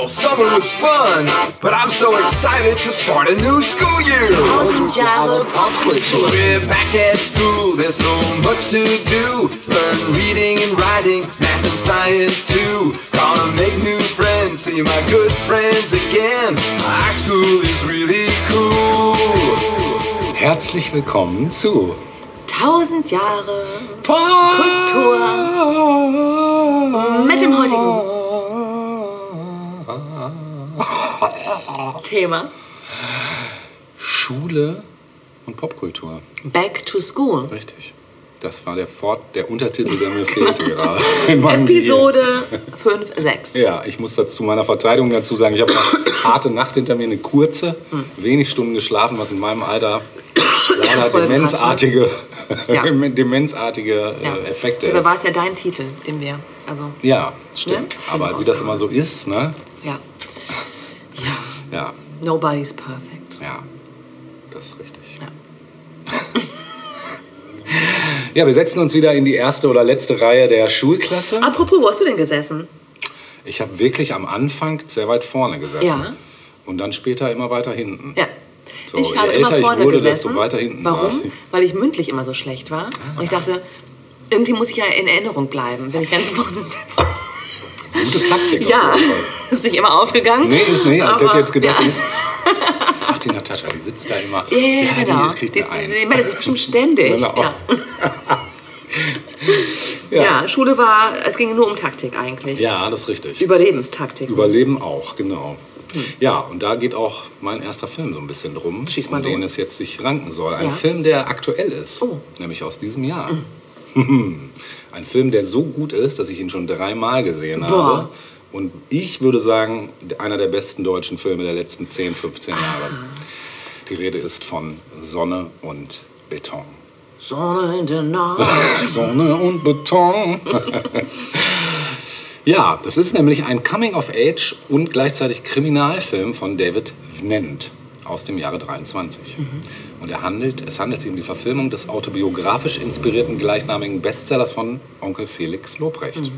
Wow, summer was fun, but I'm so excited to start a new school year. We're back at school, there's so much to do. Learn reading and writing, math and science too. Gonna make new friends, see my good friends again. Our school is really cool. Herzlich willkommen zu Tausend Jahre Kultur mit dem heutigen Thema Schule und Popkultur. Back to School. Richtig. Das war der Fort, der Untertitel, der mir fehlte gerade. Episode 5, 6. Ja, ich muss dazu meiner Verteidigung dazu sagen, ich habe eine harte Nacht hinter mir, eine kurze, wenig Stunden geschlafen, was in meinem Alter leider demenzartige, Ja. demenzartige äh, Ja. Effekte. Oder war es ja dein Titel, den wir, also, Ja, stimmt. Ne? Aber wie das immer so ist, ne? ja. Ja, nobody's perfect. ja, das ist richtig. Ja. Ja, wir setzen uns wieder in die erste oder letzte Reihe der Schulklasse. Apropos, wo hast du denn gesessen? Ich habe wirklich am Anfang sehr weit vorne gesessen. Ja. Und dann später immer weiter hinten. Ja. So, ich habe älter immer ich vorne wurde, gesessen. desto weiter hinten Warum? saß ich. Weil ich mündlich immer so schlecht war. Und ich dachte, irgendwie muss ich ja in Erinnerung bleiben, wenn ich ganz vorne sitze. Gute Taktik. Ja, ist nicht immer aufgegangen. Nee, ist nicht. Ich aber- hätte jetzt gedacht, ja. die ist. Ach, die Natascha, die sitzt da immer. Ja, ja, die genau. ist- kriegt Die, Eins. die meldet sich bestimmt ständig. Genau. Ja. Ja. Schule war, es ging nur um Taktik eigentlich. Ja, das ist richtig. Überlebenstaktik. Überleben auch, genau. Ja, und da geht auch mein erster Film so ein bisschen drum, Schieß mal um den los. es jetzt sich ranken soll. Ein Ja. Film, der aktuell ist, Oh. nämlich aus diesem Jahr. Ein Film, der so gut ist, dass ich ihn schon dreimal gesehen habe. Boah. Und ich würde sagen, einer der besten deutschen Filme der letzten 10, 15 Jahre. Die Rede ist von Sonne und Beton. Sonne in der Nacht. Sonne und Beton. ja, das ist nämlich ein Coming-of-Age und gleichzeitig Kriminalfilm von David Vnent aus dem Jahre 23. Und er handelt, es handelt sich um die Verfilmung des autobiografisch inspirierten gleichnamigen Bestsellers von Onkel Felix Lobrecht.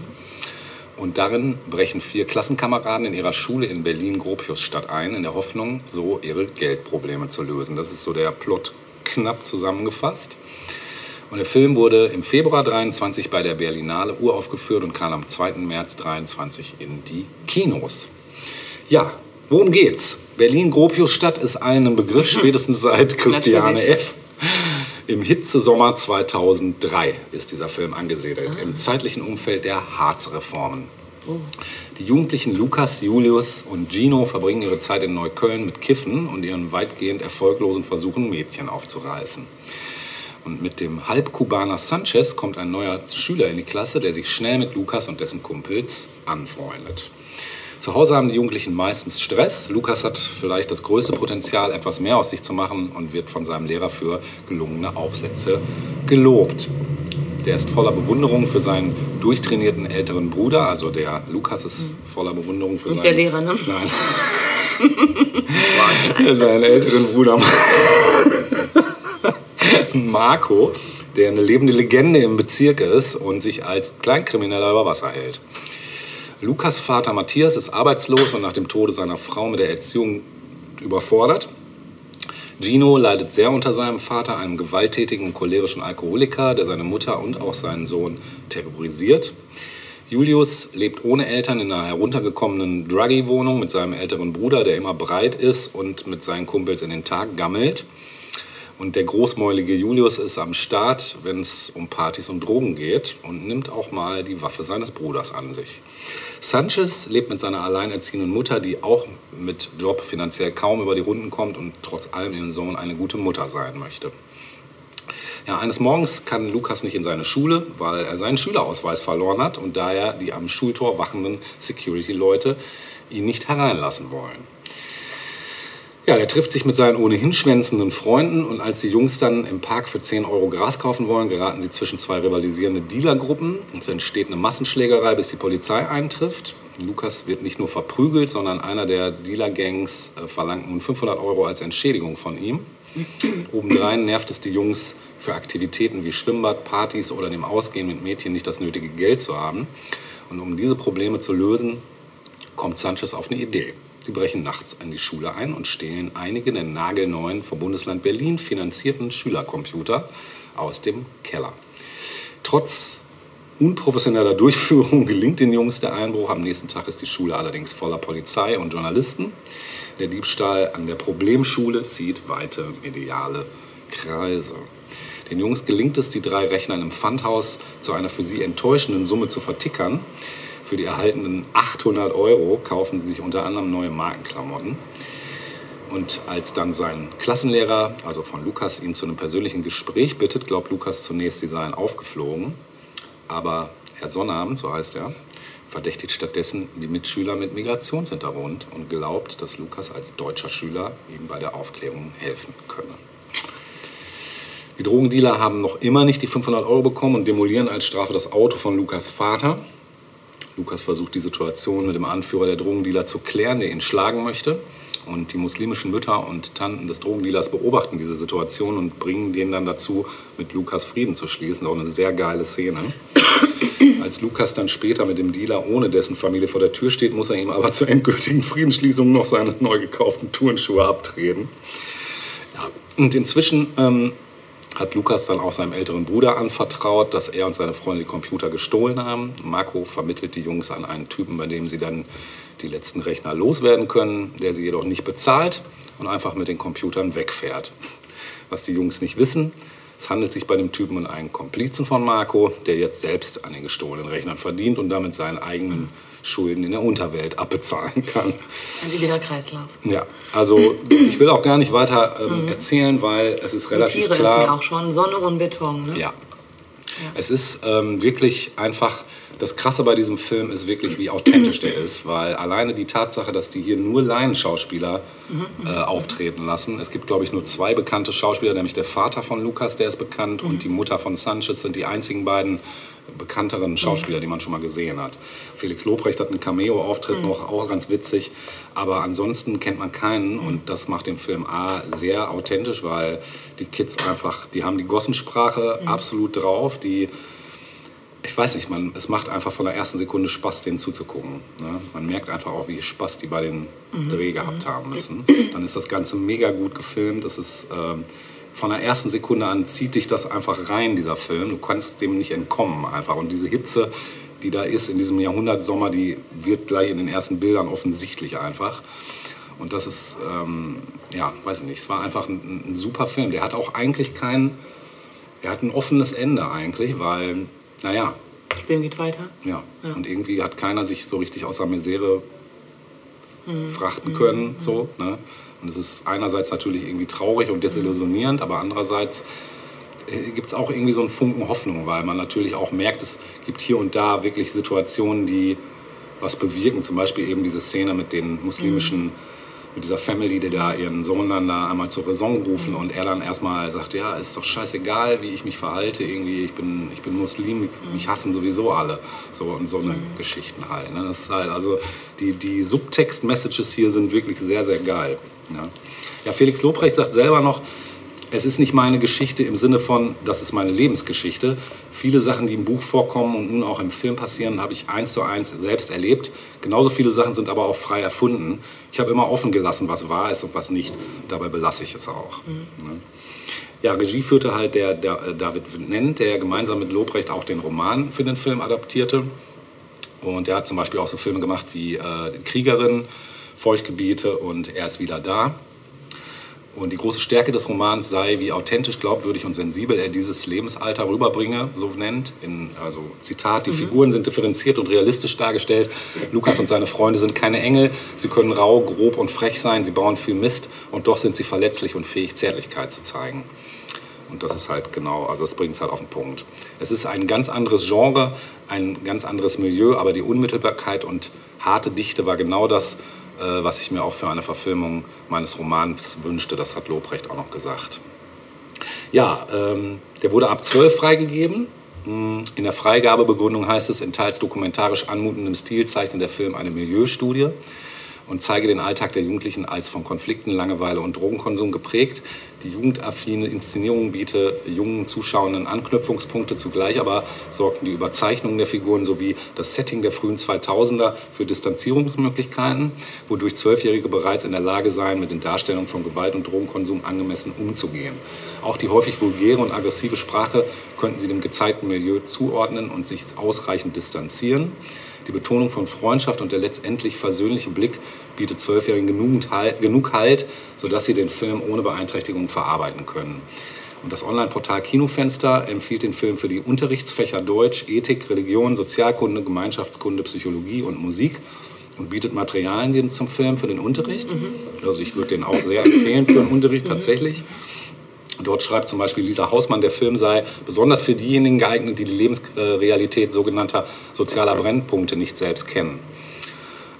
Und darin brechen vier Klassenkameraden in ihrer Schule in Berlin-Gropiusstadt ein, in der Hoffnung, so ihre Geldprobleme zu lösen. Das ist so der Plot knapp zusammengefasst. Und der Film wurde im Februar 23 bei der Berlinale uraufgeführt und kam am 2. März 23 in die Kinos. Ja, worum geht's? Berlin-Gropiusstadt ist ein Begriff, spätestens seit Christiane Natürlich. F. Im Hitzesommer 2003 ist dieser Film angesiedelt, im zeitlichen Umfeld der Harzreformen. Die Jugendlichen Lukas, Julius und Gino verbringen ihre Zeit in Neukölln mit Kiffen und ihren weitgehend erfolglosen Versuchen, Mädchen aufzureißen. Und mit dem Halbkubaner Sanchez kommt ein neuer Schüler in die Klasse, der sich schnell mit Lukas und dessen Kumpels anfreundet. Zu Hause haben die Jugendlichen meistens Stress. Lukas hat vielleicht das größte Potenzial, etwas mehr aus sich zu machen und wird von seinem Lehrer für gelungene Aufsätze gelobt. Der ist voller Bewunderung für seinen durchtrainierten älteren Bruder. Also der Lukas ist voller Bewunderung für Nicht seinen... der Lehrer, ne? Nein. seinen älteren Bruder Marco, der eine lebende Legende im Bezirk ist und sich als Kleinkrimineller über Wasser hält. Lukas Vater Matthias ist arbeitslos und nach dem Tode seiner Frau mit der Erziehung überfordert. Gino leidet sehr unter seinem Vater, einem gewalttätigen und cholerischen Alkoholiker, der seine Mutter und auch seinen Sohn terrorisiert. Julius lebt ohne Eltern in einer heruntergekommenen Druggy-Wohnung mit seinem älteren Bruder, der immer breit ist und mit seinen Kumpels in den Tag gammelt. Und der großmäulige Julius ist am Start, wenn es um Partys und Drogen geht und nimmt auch mal die Waffe seines Bruders an sich. Sanchez lebt mit seiner alleinerziehenden Mutter, die auch mit Job finanziell kaum über die Runden kommt und trotz allem ihren Sohn eine gute Mutter sein möchte. Ja, eines Morgens kann Lukas nicht in seine Schule, weil er seinen Schülerausweis verloren hat und daher die am Schultor wachenden Security-Leute ihn nicht hereinlassen wollen. Ja, er trifft sich mit seinen ohnehin schwänzenden Freunden und als die Jungs dann im Park für 10 Euro Gras kaufen wollen, geraten sie zwischen zwei rivalisierende Dealergruppen. Es entsteht eine Massenschlägerei, bis die Polizei eintrifft. Lukas wird nicht nur verprügelt, sondern einer der Dealer-Gangs äh, verlangt nun 500 Euro als Entschädigung von ihm. Obendrein nervt es die Jungs für Aktivitäten wie Schwimmbad, Partys oder dem Ausgehen mit Mädchen nicht das nötige Geld zu haben. Und um diese Probleme zu lösen, kommt Sanchez auf eine Idee. Sie brechen nachts an die Schule ein und stehlen einige der nagelneuen vom Bundesland Berlin finanzierten Schülercomputer aus dem Keller. Trotz unprofessioneller Durchführung gelingt den Jungs der Einbruch. Am nächsten Tag ist die Schule allerdings voller Polizei und Journalisten. Der Diebstahl an der Problemschule zieht weite mediale Kreise. Den Jungs gelingt es, die drei Rechner im Pfandhaus zu einer für sie enttäuschenden Summe zu vertickern. Für die erhaltenen 800 Euro kaufen sie sich unter anderem neue Markenklamotten. Und als dann sein Klassenlehrer, also von Lukas, ihn zu einem persönlichen Gespräch bittet, glaubt Lukas zunächst, sie seien aufgeflogen. Aber Herr Sonnabend, so heißt er, verdächtigt stattdessen die Mitschüler mit Migrationshintergrund und glaubt, dass Lukas als deutscher Schüler ihm bei der Aufklärung helfen könne. Die Drogendealer haben noch immer nicht die 500 Euro bekommen und demolieren als Strafe das Auto von Lukas Vater. Lukas versucht die Situation mit dem Anführer der Drogendealer zu klären, der ihn schlagen möchte. Und die muslimischen Mütter und Tanten des Drogendealers beobachten diese Situation und bringen den dann dazu, mit Lukas Frieden zu schließen. Auch eine sehr geile Szene. Als Lukas dann später mit dem Dealer ohne dessen Familie vor der Tür steht, muss er ihm aber zur endgültigen Friedensschließung noch seine neu gekauften Turnschuhe abtreten. Ja. Und inzwischen ähm, hat Lukas dann auch seinem älteren Bruder anvertraut, dass er und seine Freunde die Computer gestohlen haben. Marco vermittelt die Jungs an einen Typen, bei dem sie dann die letzten Rechner loswerden können, der sie jedoch nicht bezahlt und einfach mit den Computern wegfährt. Was die Jungs nicht wissen, es handelt sich bei dem Typen um einen Komplizen von Marco, der jetzt selbst an den gestohlenen Rechnern verdient und damit seinen eigenen Schulden in der Unterwelt abbezahlen kann. Ein ewiger Kreislauf. Ja, also ich will auch gar nicht weiter ähm, erzählen, weil es ist relativ Tiere klar. ist mir auch schon Sonne und Beton. Ne? Ja. Es ist ähm, wirklich einfach, das Krasse bei diesem Film ist wirklich, wie authentisch der ist, weil alleine die Tatsache, dass die hier nur Laienschauspieler äh, auftreten lassen. Es gibt, glaube ich, nur zwei bekannte Schauspieler, nämlich der Vater von Lukas, der ist bekannt, und die Mutter von Sanchez sind die einzigen beiden bekannteren Schauspieler, die man schon mal gesehen hat. Felix Lobrecht hat einen Cameo-Auftritt noch, auch ganz witzig, aber ansonsten kennt man keinen und das macht den Film A sehr authentisch, weil die Kids einfach, die haben die Gossensprache absolut drauf, die ich weiß nicht, man, es macht einfach von der ersten Sekunde Spaß, denen zuzugucken. Ne? Man merkt einfach auch, wie Spaß die bei den Dreh gehabt haben müssen. Dann ist das Ganze mega gut gefilmt. Es ist ähm, von der ersten Sekunde an zieht dich das einfach rein, dieser Film. Du kannst dem nicht entkommen einfach. Und diese Hitze, die da ist in diesem Jahrhundertsommer, die wird gleich in den ersten Bildern offensichtlich einfach. Und das ist, ähm, ja, weiß ich nicht, es war einfach ein, ein super Film. Der hat auch eigentlich kein, der hat ein offenes Ende eigentlich, weil, naja, Das Leben geht weiter. ja. Und irgendwie hat keiner sich so richtig aus der Misere frachten können. So, ne? Und es ist einerseits natürlich irgendwie traurig und desillusionierend, aber andererseits gibt es auch irgendwie so einen Funken Hoffnung, weil man natürlich auch merkt, es gibt hier und da wirklich Situationen, die was bewirken. Zum Beispiel eben diese Szene mit den muslimischen, mit dieser Family, die da ihren Sohn dann da einmal zur Raison rufen und er dann erstmal sagt, ja, ist doch scheißegal, wie ich mich verhalte, irgendwie, ich bin, ich bin Muslim, mich hassen sowieso alle. So und so eine Geschichten halt. Ne? Das ist halt, also die, die Subtext-Messages hier sind wirklich sehr, sehr geil. Ja. ja, Felix Lobrecht sagt selber noch, es ist nicht meine Geschichte im Sinne von, das ist meine Lebensgeschichte. Viele Sachen, die im Buch vorkommen und nun auch im Film passieren, habe ich eins zu eins selbst erlebt. Genauso viele Sachen sind aber auch frei erfunden. Ich habe immer offen gelassen, was wahr ist und was nicht. Dabei belasse ich es auch. Ne? Ja, Regie führte halt der, der äh, David Nent, der gemeinsam mit Lobrecht auch den Roman für den Film adaptierte. Und er hat zum Beispiel auch so Filme gemacht wie äh, Kriegerin, Feuchtgebiete und Er ist wieder da. Und die große Stärke des Romans sei, wie authentisch, glaubwürdig und sensibel er dieses Lebensalter rüberbringe, so nennt. In, also Zitat, die Figuren sind differenziert und realistisch dargestellt. Lukas und seine Freunde sind keine Engel. Sie können rau, grob und frech sein. Sie bauen viel Mist und doch sind sie verletzlich und fähig, Zärtlichkeit zu zeigen. Und das ist halt genau, also das bringt es halt auf den Punkt. Es ist ein ganz anderes Genre, ein ganz anderes Milieu, aber die Unmittelbarkeit und harte Dichte war genau das, was ich mir auch für eine Verfilmung meines Romans wünschte. Das hat Lobrecht auch noch gesagt. Ja, ähm, der wurde ab 12 freigegeben. Mm, In der Freigabebegründung heißt es, in teils dokumentarisch anmutendem Stil zeichnet der Film eine Milieustudie. Und zeige den Alltag der Jugendlichen als von Konflikten, Langeweile und Drogenkonsum geprägt. Die jugendaffine Inszenierung biete jungen Zuschauenden Anknüpfungspunkte, zugleich aber sorgten die Überzeichnungen der Figuren sowie das Setting der frühen 2000er für Distanzierungsmöglichkeiten, wodurch Zwölfjährige bereits in der Lage seien, mit den Darstellungen von Gewalt und Drogenkonsum angemessen umzugehen. Auch die häufig vulgäre und aggressive Sprache könnten sie dem gezeigten Milieu zuordnen und sich ausreichend distanzieren. Die Betonung von Freundschaft und der letztendlich versöhnliche Blick bietet Zwölfjährigen genug Halt, sodass sie den Film ohne Beeinträchtigung verarbeiten können. Und das Online-Portal Kinofenster empfiehlt den Film für die Unterrichtsfächer Deutsch, Ethik, Religion, Sozialkunde, Gemeinschaftskunde, Psychologie und Musik und bietet Materialien zum Film für den Unterricht. Mhm. Also ich würde den auch sehr empfehlen für den Unterricht tatsächlich. Dort schreibt zum Beispiel Lisa Hausmann, der Film sei besonders für diejenigen geeignet, die die Lebensrealität sogenannter sozialer Brennpunkte nicht selbst kennen.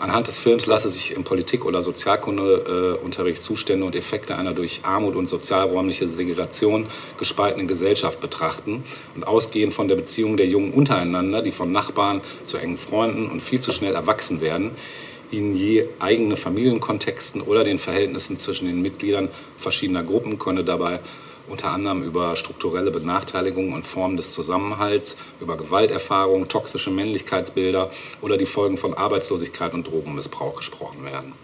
Anhand des Films lasse sich im Politik- oder Sozialkundeunterricht Zustände und Effekte einer durch Armut und sozialräumliche Segregation gespaltenen Gesellschaft betrachten und ausgehend von der Beziehung der Jungen untereinander, die von Nachbarn zu engen Freunden und viel zu schnell erwachsen werden, ihnen je eigene Familienkontexten oder den Verhältnissen zwischen den Mitgliedern verschiedener Gruppen könne dabei unter anderem über strukturelle Benachteiligungen und Formen des Zusammenhalts, über Gewalterfahrungen, toxische Männlichkeitsbilder oder die Folgen von Arbeitslosigkeit und Drogenmissbrauch gesprochen werden.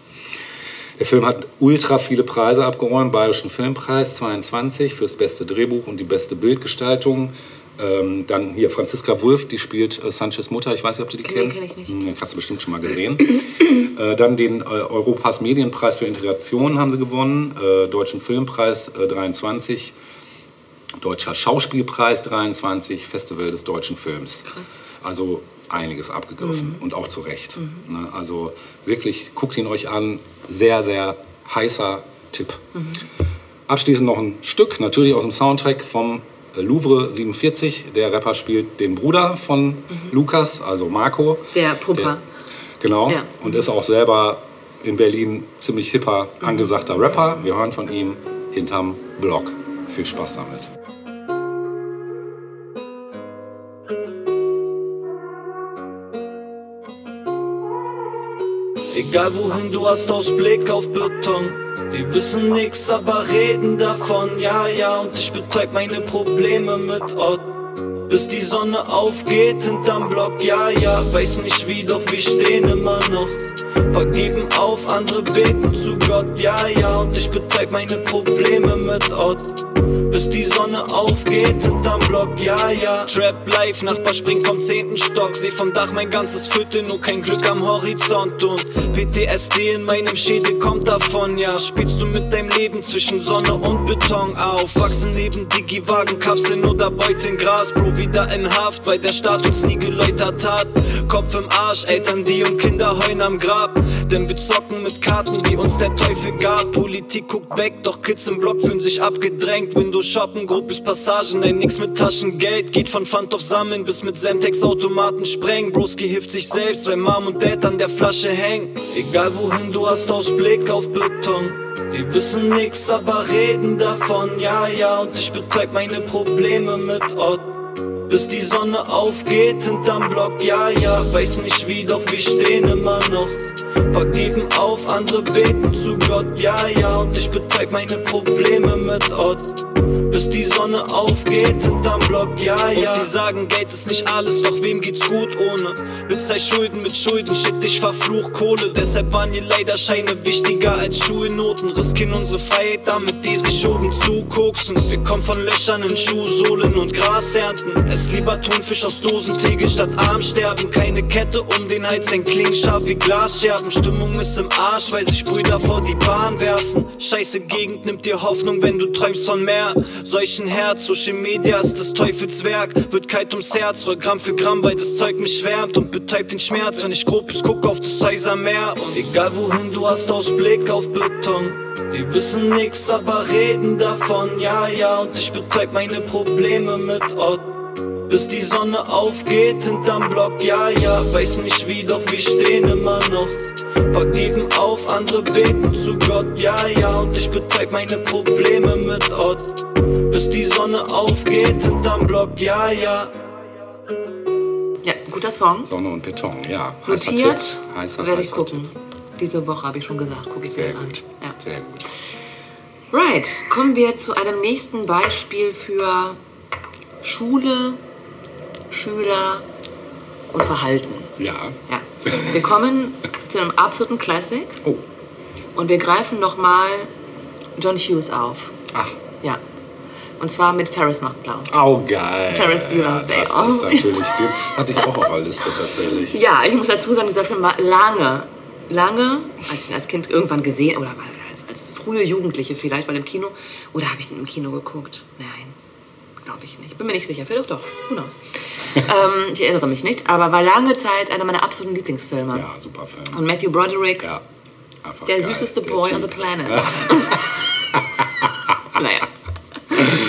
Der Film hat ultra viele Preise abgeräumt, Bayerischen Filmpreis 22 fürs beste Drehbuch und die beste Bildgestaltung. Ähm, dann hier Franziska Wulff, die spielt äh, Sanchez Mutter. Ich weiß nicht, ob du die kennst. Kenn ich nicht. Hm, hast du bestimmt schon mal gesehen. äh, dann den äh, Europas Medienpreis für Integration haben sie gewonnen, äh, Deutschen Filmpreis 23, äh, Deutscher Schauspielpreis 23, Festival des deutschen Films. Krass. Also einiges abgegriffen mhm. und auch zu Recht. Mhm. Ne? Also wirklich, guckt ihn euch an. Sehr, sehr heißer Tipp. Mhm. Abschließend noch ein Stück, natürlich aus dem Soundtrack vom Louvre 47. Der Rapper spielt den Bruder von mhm. Lukas, also Marco. Der Pumper. Der, genau. Ja. Und ist auch selber in Berlin ziemlich hipper, mhm. angesagter Rapper. Wir hören von ihm hinterm Block. Viel Spaß damit. Egal wohin du hast, aus Blick auf Beton. Die wissen nix, aber reden davon, ja, ja. Und ich betäub meine Probleme mit Ott. Bis die Sonne aufgeht hinterm Block, ja, ja. Weiß nicht wie, doch wir stehen immer noch. Paar auf, andere beten zu Gott, ja, ja. Und ich betäub meine Probleme mit Ott bis die Sonne aufgeht hinterm Block, ja, ja. Trap life, Nachbar springt vom zehnten Stock, seh vom Dach mein ganzes Viertel, nur kein Glück am Horizont und PTSD in meinem Schädel kommt davon, ja. Spielst du mit deinem Leben zwischen Sonne und Beton auf, wachsen neben Digi-Wagen, Kapseln oder Beuteln Gras, Bro, wieder in Haft, weil der Staat uns nie geläutert hat. Kopf im Arsch, Eltern, die und Kinder heulen am Grab, denn wir zocken mit Karten, die uns der Teufel gab. Politik guckt weg, doch Kids im Block fühlen sich abgedrängt, Windows shoppen, Gruppes Passagen, ey, nix mit Taschengeld. Geht von Pfand auf Sammeln bis mit Semtex Automaten sprengen. Broski hilft sich selbst, weil Mom und Dad an der Flasche hängen. Egal wohin du hast, aus Blick auf Beton. Die wissen nix, aber reden davon, ja, ja. Und ich betäub meine Probleme mit Ott. Bis die Sonne aufgeht hinterm Block, ja, ja. Weiß nicht wie, doch wir stehen immer noch. Paar geben auf, andere beten zu Gott, ja, ja. Und ich betäub meine Probleme mit Ott bis die Sonne aufgeht hinterm Block, ja, ja. Und die sagen, Geld ist nicht alles, doch wem geht's gut ohne? Bezahl Schulden mit Schulden, shit, ich verfluch Kohle. Deshalb waren ihr leider Scheine wichtiger als Schulnoten. Riskieren unsere Freiheit damit, die sich oben zukoksen. Wir kommen von Löchern in Schuhsohlen und Gras ernten. Es lieber Thunfisch aus Dosentegel statt arm sterben. Keine Kette um den Hals, ein Klingscharf wie Glasscherben. Stimmung ist im Arsch, weil sich Brüder vor die Bahn werfen. Scheiße Gegend nimmt dir Hoffnung, wenn du träumst von mehr. Solchen Herz, Social Media ist das Teufelswerk. Wird kalt ums Herz, roll Gramm für Gramm, weil das Zeug mich schwärmt und betäubt den Schmerz, wenn ich grob ist, guck auf das Häusermeer. Und egal wohin du hast, aus Blick auf Beton. Die wissen nix, aber reden davon, ja, ja. Und ich betäub meine Probleme mit Ott bis die Sonne aufgeht hinterm Block, ja, ja, weiß nicht wie, doch wir stehen immer noch. Paar geben auf, andere beten zu Gott, ja, ja, und ich betäub meine Probleme mit Ott, bis die Sonne aufgeht hinterm Block, ja, ja. Ja, guter Song. Sonne und Beton, ja. Heißer Notiert, Tipp. Heißer, werde ich gucken. Tipp. Diese Woche habe ich schon gesagt, gucke ich Sehr mir an. gut. Ja. Sehr gut. Right, kommen wir zu einem nächsten Beispiel für Schule, Schüler und Verhalten. Ja. Ja. Wir kommen zu einem absoluten Classic Oh. und wir greifen nochmal John Hughes auf. Ach. Ja. Und zwar mit Ferris macht blau. Oh, geil. Ferris Bueller's Day Das Off. ist natürlich, den hatte ich auch auf der Liste tatsächlich. Ja, ich muss dazu sagen, dieser Film war lange, lange, als ich ihn als Kind irgendwann gesehen oder als, als frühe Jugendliche vielleicht, weil im Kino, oder habe ich den im Kino geguckt? Nein, glaube ich nicht. Bin mir nicht sicher. Vielleicht doch, who knows. ähm, ich erinnere mich nicht, aber war lange Zeit einer meiner absoluten Lieblingsfilme. Ja, super Film. Und Matthew Broderick, Ja. Der geil, süßeste der Boy Typ. on the planet. naja.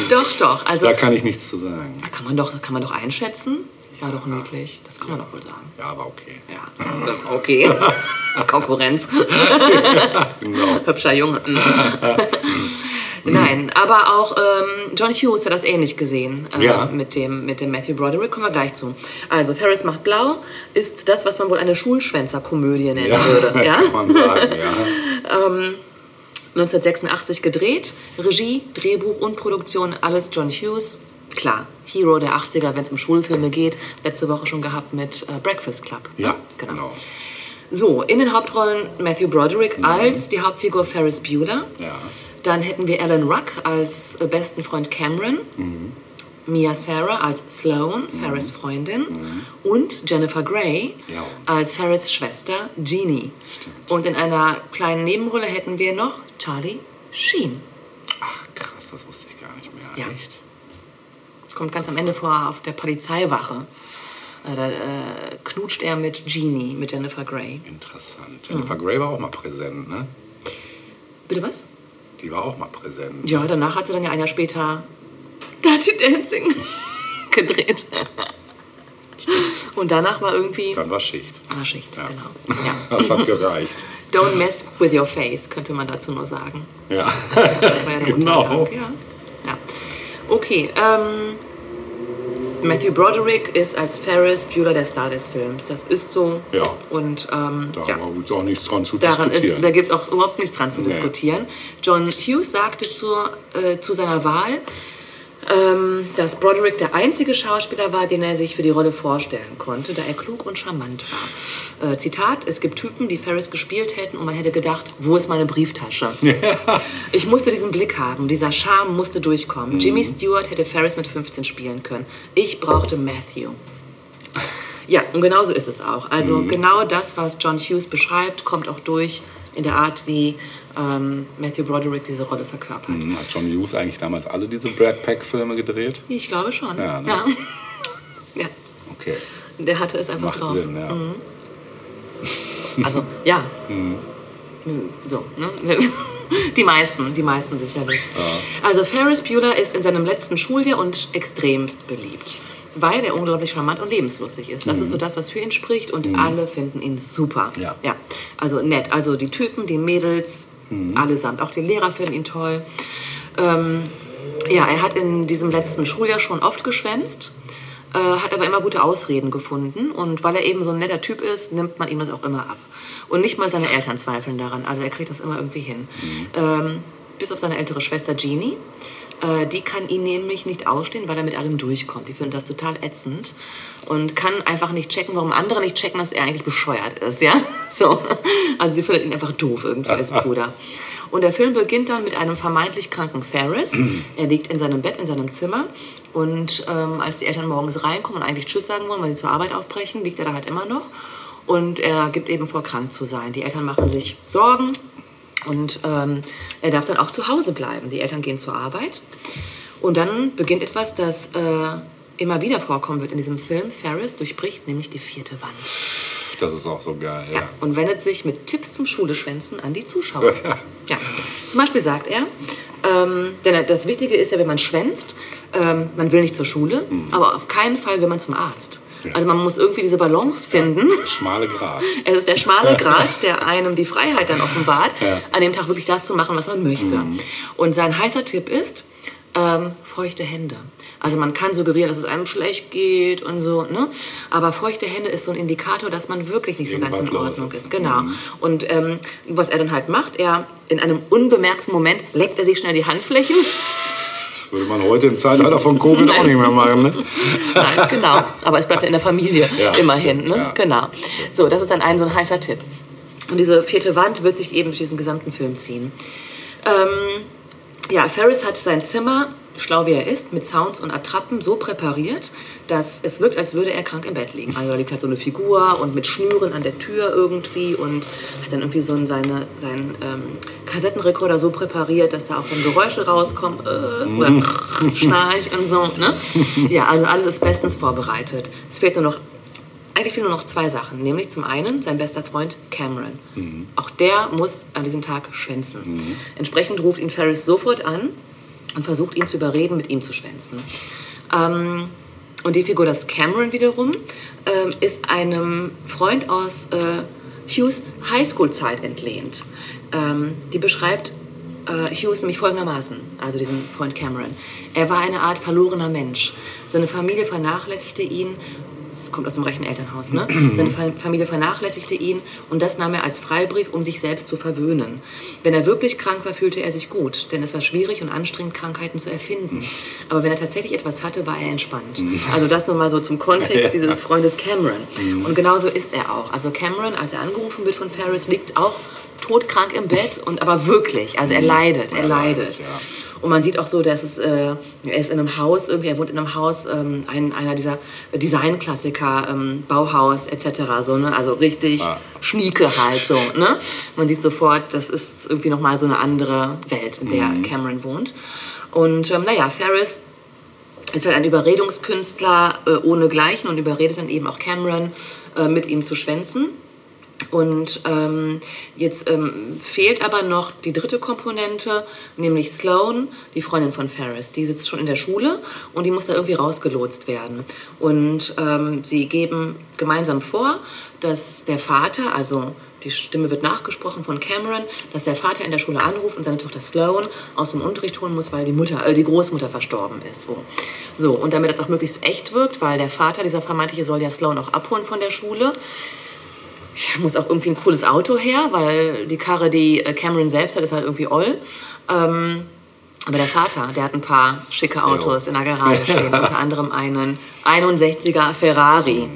doch, doch. Also, Da kann ich nichts zu sagen. kann man doch, kann man doch einschätzen. War doch niedlich. Das kann man doch wohl sagen. Ja, aber okay. Ja, okay. Konkurrenz. Genau. Hübscher Junge. Nein, aber auch ähm, John Hughes hat das ähnlich gesehen äh, Ja. mit, dem, mit dem Matthew Broderick. Kommen wir gleich zu. Also, Ferris macht blau ist das, was man wohl eine Schulschwänzer-Komödie nennen Ja, würde. Ja? kann man sagen, ja. 1986 gedreht. Regie, Drehbuch und Produktion, alles John Hughes. Klar, Hero der 80er, wenn es um Schulfilme geht. Letzte Woche schon gehabt mit äh, Breakfast Club. Ja, genau. genau. So, in den Hauptrollen Matthew Broderick als die Hauptfigur Ferris Bueller. Ja. Dann hätten wir Alan Ruck als äh, besten Freund Cameron. Mia Sarah als Sloane, Ferris Freundin. Und Jennifer Grey Ja. als Ferris Schwester Jeannie. Stimmt. Und in einer kleinen Nebenrolle hätten wir noch Charlie Sheen. Ach, krass, das wusste ich gar nicht mehr. Ja. Echt? Kommt ganz am Ende vor auf der Polizeiwache. Äh, Da äh, knutscht er mit Jeannie, mit Jennifer Grey. Interessant. Jennifer Grey war auch mal präsent, ne? Bitte was? Die war auch mal präsent. Ja, danach hat sie dann ja ein Jahr später Dirty Dancing gedreht. Und danach war irgendwie Dann war Schicht. ah, Schicht, Ja. genau. Ja. Das hat gereicht. Don't mess with your face, könnte man dazu nur sagen. Ja. Das war ja der Genau. Untergang. Ja. ja. Okay, ähm, Matthew Broderick ist als Ferris Bueller der Star des Films. Das ist so. Ja. Und ähm, Da ja. auch nichts dran zu Daran ist, diskutieren. da gibt es auch überhaupt nichts dran zu Nee. diskutieren. John Hughes sagte zur, äh, zu seiner Wahl, ähm, dass Broderick der einzige Schauspieler war, den er sich für die Rolle vorstellen konnte, da er klug und charmant war. Äh, Zitat, es gibt Typen, die Ferris gespielt hätten und man hätte gedacht, wo ist meine Brieftasche? Ich musste diesen Blick haben, dieser Charme musste durchkommen. Mhm. Jimmy Stewart hätte Ferris mit 15 spielen können. Ich brauchte Matthew. Ja, und genau so ist es auch. Also Mhm. genau das, was John Hughes beschreibt, kommt auch durch in der Art, wie ähm, Matthew Broderick diese Rolle verkörpert. Hm, Hat John Hughes eigentlich damals alle diese Brad Pack-Filme gedreht? Ich glaube schon. Ja, ne? ja. ja. Okay. Der hatte es einfach Macht drauf. Sinn, ja. Also, ja. Mhm. So, ne? Die meisten, die meisten sicherlich. Also Ferris Bueller ist in seinem letzten Schuljahr und extremst beliebt, weil er unglaublich charmant und lebenslustig ist. Das ist so das, was für ihn spricht und alle finden ihn super. Ja. ja. Also nett. Also die Typen, die Mädels, allesamt. Auch die Lehrer finden ihn toll. Ähm, ja, er hat in diesem letzten Schuljahr schon oft geschwänzt, äh, hat aber immer gute Ausreden gefunden. Und weil er eben so ein netter Typ ist, nimmt man ihm das auch immer ab. Und nicht mal seine Eltern zweifeln daran. Also er kriegt das immer irgendwie hin. Ähm, bis auf seine ältere Schwester Jeannie. Äh, die kann ihn nämlich nicht ausstehen, weil er mit allem durchkommt. Die findet das total ätzend und kann einfach nicht checken, warum andere nicht checken, dass er eigentlich bescheuert ist. Ja? So. Also sie findet ihn einfach doof irgendwie als Bruder. Und der Film beginnt dann mit einem vermeintlich kranken Ferris. Er liegt in seinem Bett, in seinem Zimmer. Und ähm, als die Eltern morgens reinkommen und eigentlich Tschüss sagen wollen, weil sie zur Arbeit aufbrechen, liegt er da halt immer noch. Und er gibt eben vor, krank zu sein. Die Eltern machen sich Sorgen. Und ähm, er darf dann auch zu Hause bleiben. Die Eltern gehen zur Arbeit. Und dann beginnt etwas, das äh, immer wieder vorkommen wird in diesem Film. Ferris durchbricht nämlich die vierte Wand. Das ist auch so geil. Ja. Ja. Und wendet sich mit Tipps zum Schuleschwänzen an die Zuschauer. Ja. Zum Beispiel sagt er, ähm, denn das Wichtige ist ja, wenn man schwänzt, ähm, man will nicht zur Schule, aber auf keinen Fall will man zum Arzt. Ja. Also man muss irgendwie diese Balance finden. Schmale Grat. Es ist der schmale Grat, der einem die Freiheit dann offenbart, Ja. an dem Tag wirklich das zu machen, was man möchte. Und sein heißer Tipp ist, ähm, feuchte Hände. Also man kann suggerieren, dass es einem schlecht geht und so, ne? Aber feuchte Hände ist so ein Indikator, dass man wirklich nicht so ganz in Ordnung ist. ist. Genau. Und ähm, was er dann halt macht, er in einem unbemerkten Moment leckt er sich schnell die Handflächen. Würde man heute im Zeitalter von Covid auch nicht mehr machen, ne? Nein, genau. Aber es bleibt ja in der Familie Ja, immerhin, stimmt, ne? ja. Genau. So, das ist dann ein so ein heißer Tipp. Und diese vierte Wand wird sich eben durch diesen gesamten Film ziehen. Ähm, ja, Ferris hat sein Zimmer, schlau wie er ist, mit Sounds und Attrappen so präpariert, dass es wirkt, als würde er krank im Bett liegen. Also da liegt halt so eine Figur und mit Schnüren an der Tür irgendwie und hat dann irgendwie so seine, seinen ähm, Kassettenrekorder so präpariert, dass da auch dann Geräusche rauskommen äh, oder Schnarch und so. Ne? Ja, also alles ist bestens vorbereitet. Es fehlt nur noch eigentlich fehlen nur noch zwei Sachen. Nämlich zum einen sein bester Freund Cameron. Auch der muss an diesem Tag schwänzen. Entsprechend ruft ihn Ferris sofort an und versucht ihn zu überreden, mit ihm zu schwänzen. Ähm, und die Figur des Cameron wiederum ähm, ist einem Freund aus äh, Hughes Highschool-Zeit entlehnt. Ähm, die beschreibt äh, Hughes nämlich folgendermaßen, also diesen Freund Cameron. Er war eine Art verlorener Mensch. Seine Familie vernachlässigte ihn kommt aus dem reichen Elternhaus, ne? Seine Fa- Familie vernachlässigte ihn und das nahm er als Freibrief, um sich selbst zu verwöhnen. Wenn er wirklich krank war, fühlte er sich gut, denn es war schwierig und anstrengend, Krankheiten zu erfinden. Aber wenn er tatsächlich etwas hatte, war er entspannt. Also das nur mal so zum Kontext dieses Freundes Cameron. Und genauso ist er auch. Also Cameron, als er angerufen wird von Ferris, liegt auch todkrank im Bett und aber wirklich, also er leidet, er leidet. ja. Und man sieht auch so, dass es, äh, er ist in einem Haus, irgendwie, er wohnt in einem Haus, ähm, ein, einer dieser Designklassiker, ähm, Bauhaus etc. So, ne? Also richtig Ah. schnieke halt so. Ne? Man sieht sofort, das ist irgendwie nochmal so eine andere Welt, in der Mhm. Cameron wohnt. Und ähm, naja, Ferris ist halt ein Überredungskünstler äh, ohne Gleichen und überredet dann eben auch Cameron, äh, mit ihm zu schwänzen. Und ähm, jetzt ähm, fehlt aber noch die dritte Komponente, nämlich Sloane, die Freundin von Ferris. Die sitzt schon in der Schule und die muss da irgendwie rausgelotst werden. Und ähm, sie geben gemeinsam vor, dass der Vater, also die Stimme wird nachgesprochen von Cameron, dass der Vater in der Schule anruft und seine Tochter Sloane aus dem Unterricht holen muss, weil die Mutter, äh, die Großmutter verstorben ist. Oh. So, und damit das auch möglichst echt wirkt, weil der Vater, dieser vermeintliche, soll ja Sloane auch abholen von der Schule, muss auch irgendwie ein cooles Auto her, weil die Karre, die äh, Cameron selbst hat, ist halt irgendwie oll. Ähm, aber der Vater, der hat ein paar schicke Autos in der Garage stehen, unter anderem einen 61er Ferrari.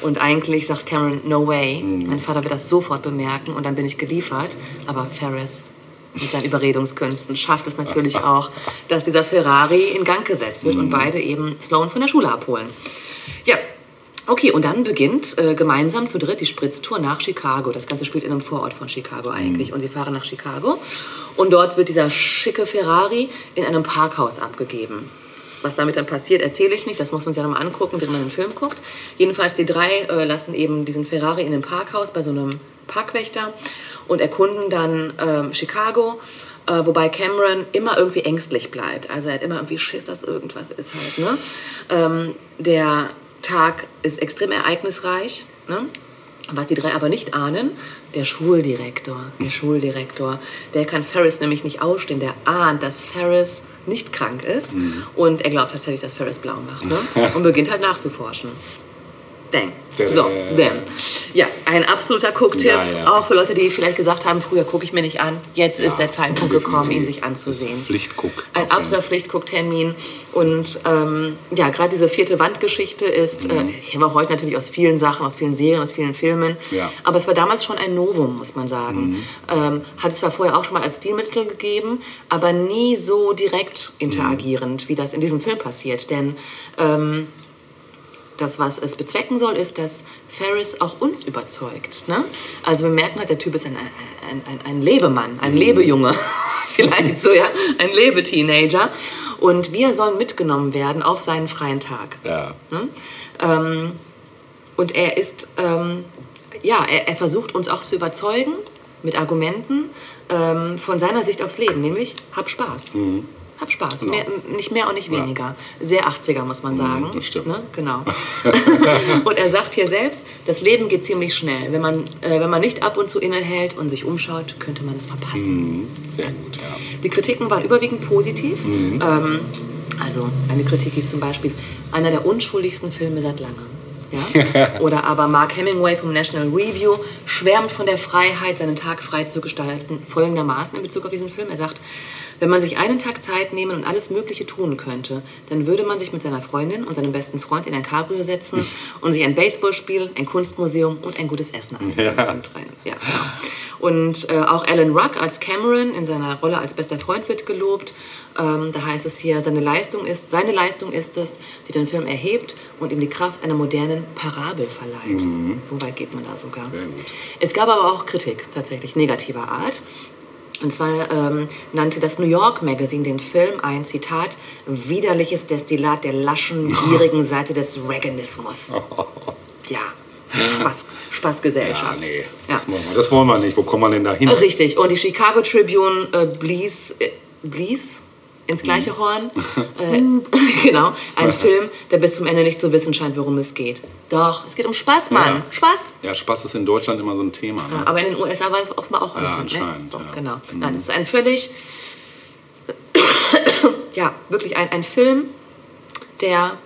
Und eigentlich sagt Cameron, no way, mein Vater wird das sofort bemerken und dann bin ich geliefert. Aber Ferris mit seinen Überredungskünsten schafft es natürlich auch, dass dieser Ferrari in Gang gesetzt wird und beide eben Sloan von der Schule abholen. Ja, Okay, und dann beginnt äh, gemeinsam zu dritt die Spritztour nach Chicago. Das Ganze spielt in einem Vorort von Chicago eigentlich. Und sie fahren nach Chicago. Und dort wird dieser schicke Ferrari in einem Parkhaus abgegeben. Was damit dann passiert, erzähle ich nicht. Das muss man sich ja nochmal angucken, während man den Film guckt. Jedenfalls, die drei äh, lassen eben diesen Ferrari in dem Parkhaus bei so einem Parkwächter und erkunden dann ähm, Chicago. Äh, wobei Cameron immer irgendwie ängstlich bleibt. Also er hat immer irgendwie Schiss, dass irgendwas ist halt. Ne? Ähm, der Tag ist extrem ereignisreich. Ne? Was die drei aber nicht ahnen, der Schuldirektor, der Schuldirektor, der kann Ferris nämlich nicht ausstehen. Der ahnt, dass Ferris nicht krank ist und er glaubt tatsächlich, dass Ferris blau macht ne? und beginnt halt nachzuforschen. Dang. So, damn. Ja, ein absoluter Gucktipp, Ja, ja. auch für Leute, die vielleicht gesagt haben, früher gucke ich mir nicht an. Jetzt ist der Zeitpunkt gekommen, ihn sich anzusehen. Pflichtguck. Ein absoluter Pflichtgucktermin. Und ähm, ja, gerade diese vierte Wandgeschichte ist, äh, ich habe auch heute natürlich aus vielen Sachen, aus vielen Serien, aus vielen Filmen. Ja. Aber es war damals schon ein Novum, muss man sagen. Ähm, hat es zwar vorher auch schon mal als Stilmittel gegeben, aber nie so direkt interagierend, wie das in diesem Film passiert. Denn ähm, das, was es bezwecken soll, ist, dass Ferris auch uns überzeugt. Ne? Also wir merken halt, der Typ ist ein, ein, ein, ein Lebemann, ein Lebejunge, vielleicht so, ja, ein Lebeteenager. Und wir sollen mitgenommen werden auf seinen freien Tag. Ja. Ne? Ähm, und er ist, ähm, ja, er, er versucht uns auch zu überzeugen mit Argumenten ähm, von seiner Sicht aufs Leben, nämlich hab Spaß. Hab Spaß. Genau. Mehr, nicht mehr und nicht weniger. Sehr 80er, muss man sagen. das stimmt. Ne? Genau. und er sagt hier selbst, das Leben geht ziemlich schnell. Wenn man, äh, wenn man nicht ab und zu innehält und sich umschaut, könnte man es verpassen. Sehr gut, ja. Die Kritiken waren überwiegend positiv. Ähm, also eine Kritik ist zum Beispiel einer der unschuldigsten Filme seit langem. Ja? Oder aber Mark Hemingway vom National Review schwärmt von der Freiheit, seinen Tag frei zu gestalten, folgendermaßen in Bezug auf diesen Film. Er sagt, wenn man sich einen Tag Zeit nehmen und alles Mögliche tun könnte, dann würde man sich mit seiner Freundin und seinem besten Freund in ein Cabrio setzen und sich ein Baseballspiel, ein Kunstmuseum und ein gutes Essen ansehen. Ja. genau. Und äh, auch Alan Ruck als Cameron in seiner Rolle als bester Freund wird gelobt. Ähm, da heißt es hier, seine Leistung, ist, seine Leistung ist es, die den Film erhebt und ihm die Kraft einer modernen Parabel verleiht. So weit geht man da sogar. Es gab aber auch Kritik, tatsächlich negativer Art. Und zwar ähm, nannte das New York Magazine den Film ein, Zitat, widerliches Destillat der laschen, gierigen Seite des Reaganismus. Ja, Spaß, Ja, Spaßgesellschaft. nee, Ja. das, wollen wir, das wollen wir nicht. Wo kommen wir denn da hin? Richtig. Und die Chicago Tribune äh, blies, äh, blies ins gleiche Mhm. Horn. äh, genau. Ein Film, der bis zum Ende nicht zu wissen scheint, worum es geht. Doch, es geht um Spaß, Mann. Ja. Spaß. Ja, Spaß ist in Deutschland immer so ein Thema. Ne? Ja, aber in den USA war das offenbar auch ein Ja, Film. anscheinend, Ne? So, ja. Mhm. genau. Nein, es ist ein völlig, ja, wirklich ein, ein Film, der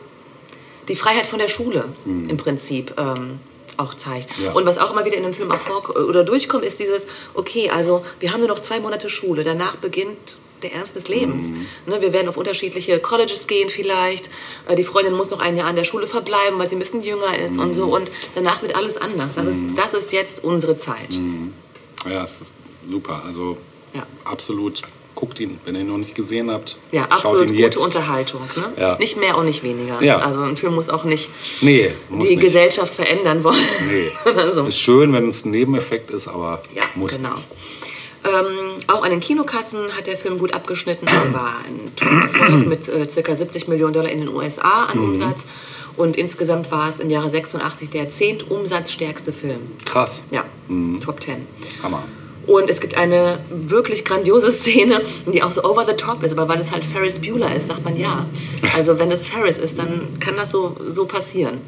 die Freiheit von der Schule im Prinzip ähm, auch zeigt. Mhm. Ja. Und was auch immer wieder in dem Film auch vor oder durchkommt, ist dieses, okay, also wir haben nur noch zwei Monate Schule, danach beginnt der Ernst des Lebens. Mhm. Ne, wir werden auf unterschiedliche Colleges gehen vielleicht. Äh, die Freundin muss noch ein Jahr an der Schule verbleiben, weil sie ein bisschen jünger ist und Mhm. so. Und danach wird alles anders. Das, ist, das ist jetzt unsere Zeit. Ja, es ist super. Also Ja. absolut, guckt ihn, wenn ihr ihn noch nicht gesehen habt. Ja, absolut ihn gute jetzt. Unterhaltung. Ne? Ja. Nicht mehr und nicht weniger. Ja. Also ein Film muss auch nicht Nee, muss die nicht. Gesellschaft verändern wollen. Nee. So. Ist schön, wenn es ein Nebeneffekt ist, aber Ja, muss genau. nicht. Ähm, auch an den Kinokassen hat der Film gut abgeschnitten. Er war ein Top-Erfolg mit äh, ca. 70 Millionen Dollar in den USA an Mhm. Umsatz. Und insgesamt war es im Jahre 86 der zehnt-umsatzstärkste Film. Krass. Ja, Mhm. Top 10. Hammer. Und es gibt eine wirklich grandiose Szene, die auch so over the top ist, aber weil es halt Ferris Bueller ist, sagt man ja. Also wenn es Ferris ist, dann kann das so, so passieren.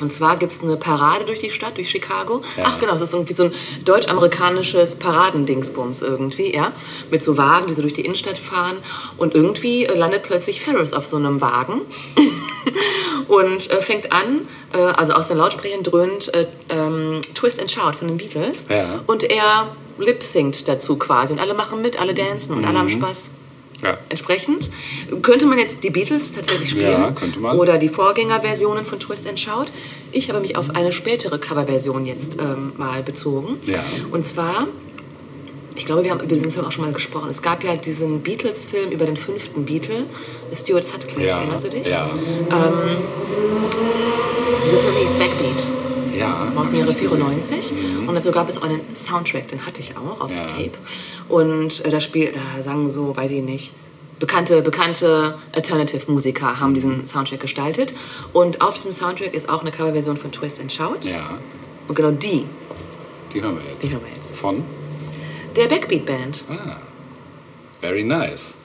Und zwar gibt es eine Parade durch die Stadt, durch Chicago. Ach genau, es ist irgendwie so ein deutsch-amerikanisches Paradendingsbums irgendwie, ja. Mit so Wagen, die so durch die Innenstadt fahren. Und irgendwie äh, landet plötzlich Ferris auf so einem Wagen und äh, fängt an, äh, also aus den Lautsprechern dröhnt äh, ähm, Twist and Shout von den Beatles. Ja. Und er lip-singt dazu quasi. Und alle machen mit, alle dancen und Mhm. alle haben Spaß. Ja. Entsprechend könnte man jetzt die Beatles tatsächlich spielen. Ja, könnte man. Oder die Vorgängerversionen von Twist and Shout. Ich habe mich auf eine spätere Coverversion jetzt ähm, mal bezogen. Ja. Und zwar, ich glaube, wir haben über diesen Film auch schon mal gesprochen. Es gab ja diesen Beatles-Film über den fünften Beatle, Stuart Sutcliffe. Ja. Erinnerst du dich? Ja. Dieser Film hieß Backbeat Ja. aus hab dem ich Jahre nicht gesehen. 94. Und dazu gab es auch einen Soundtrack, den hatte ich auch auf Ja. Tape. Und äh, da, spiel, da sangen so, weiß ich nicht, bekannte, bekannte Alternative-Musiker haben diesen Soundtrack gestaltet. Und auf diesem Soundtrack ist auch eine Coverversion von Twist and Shout. Ja, Und genau die, die hören wir jetzt. Die hören wir jetzt. Von? der Backbeat Band. Ah. Very nice.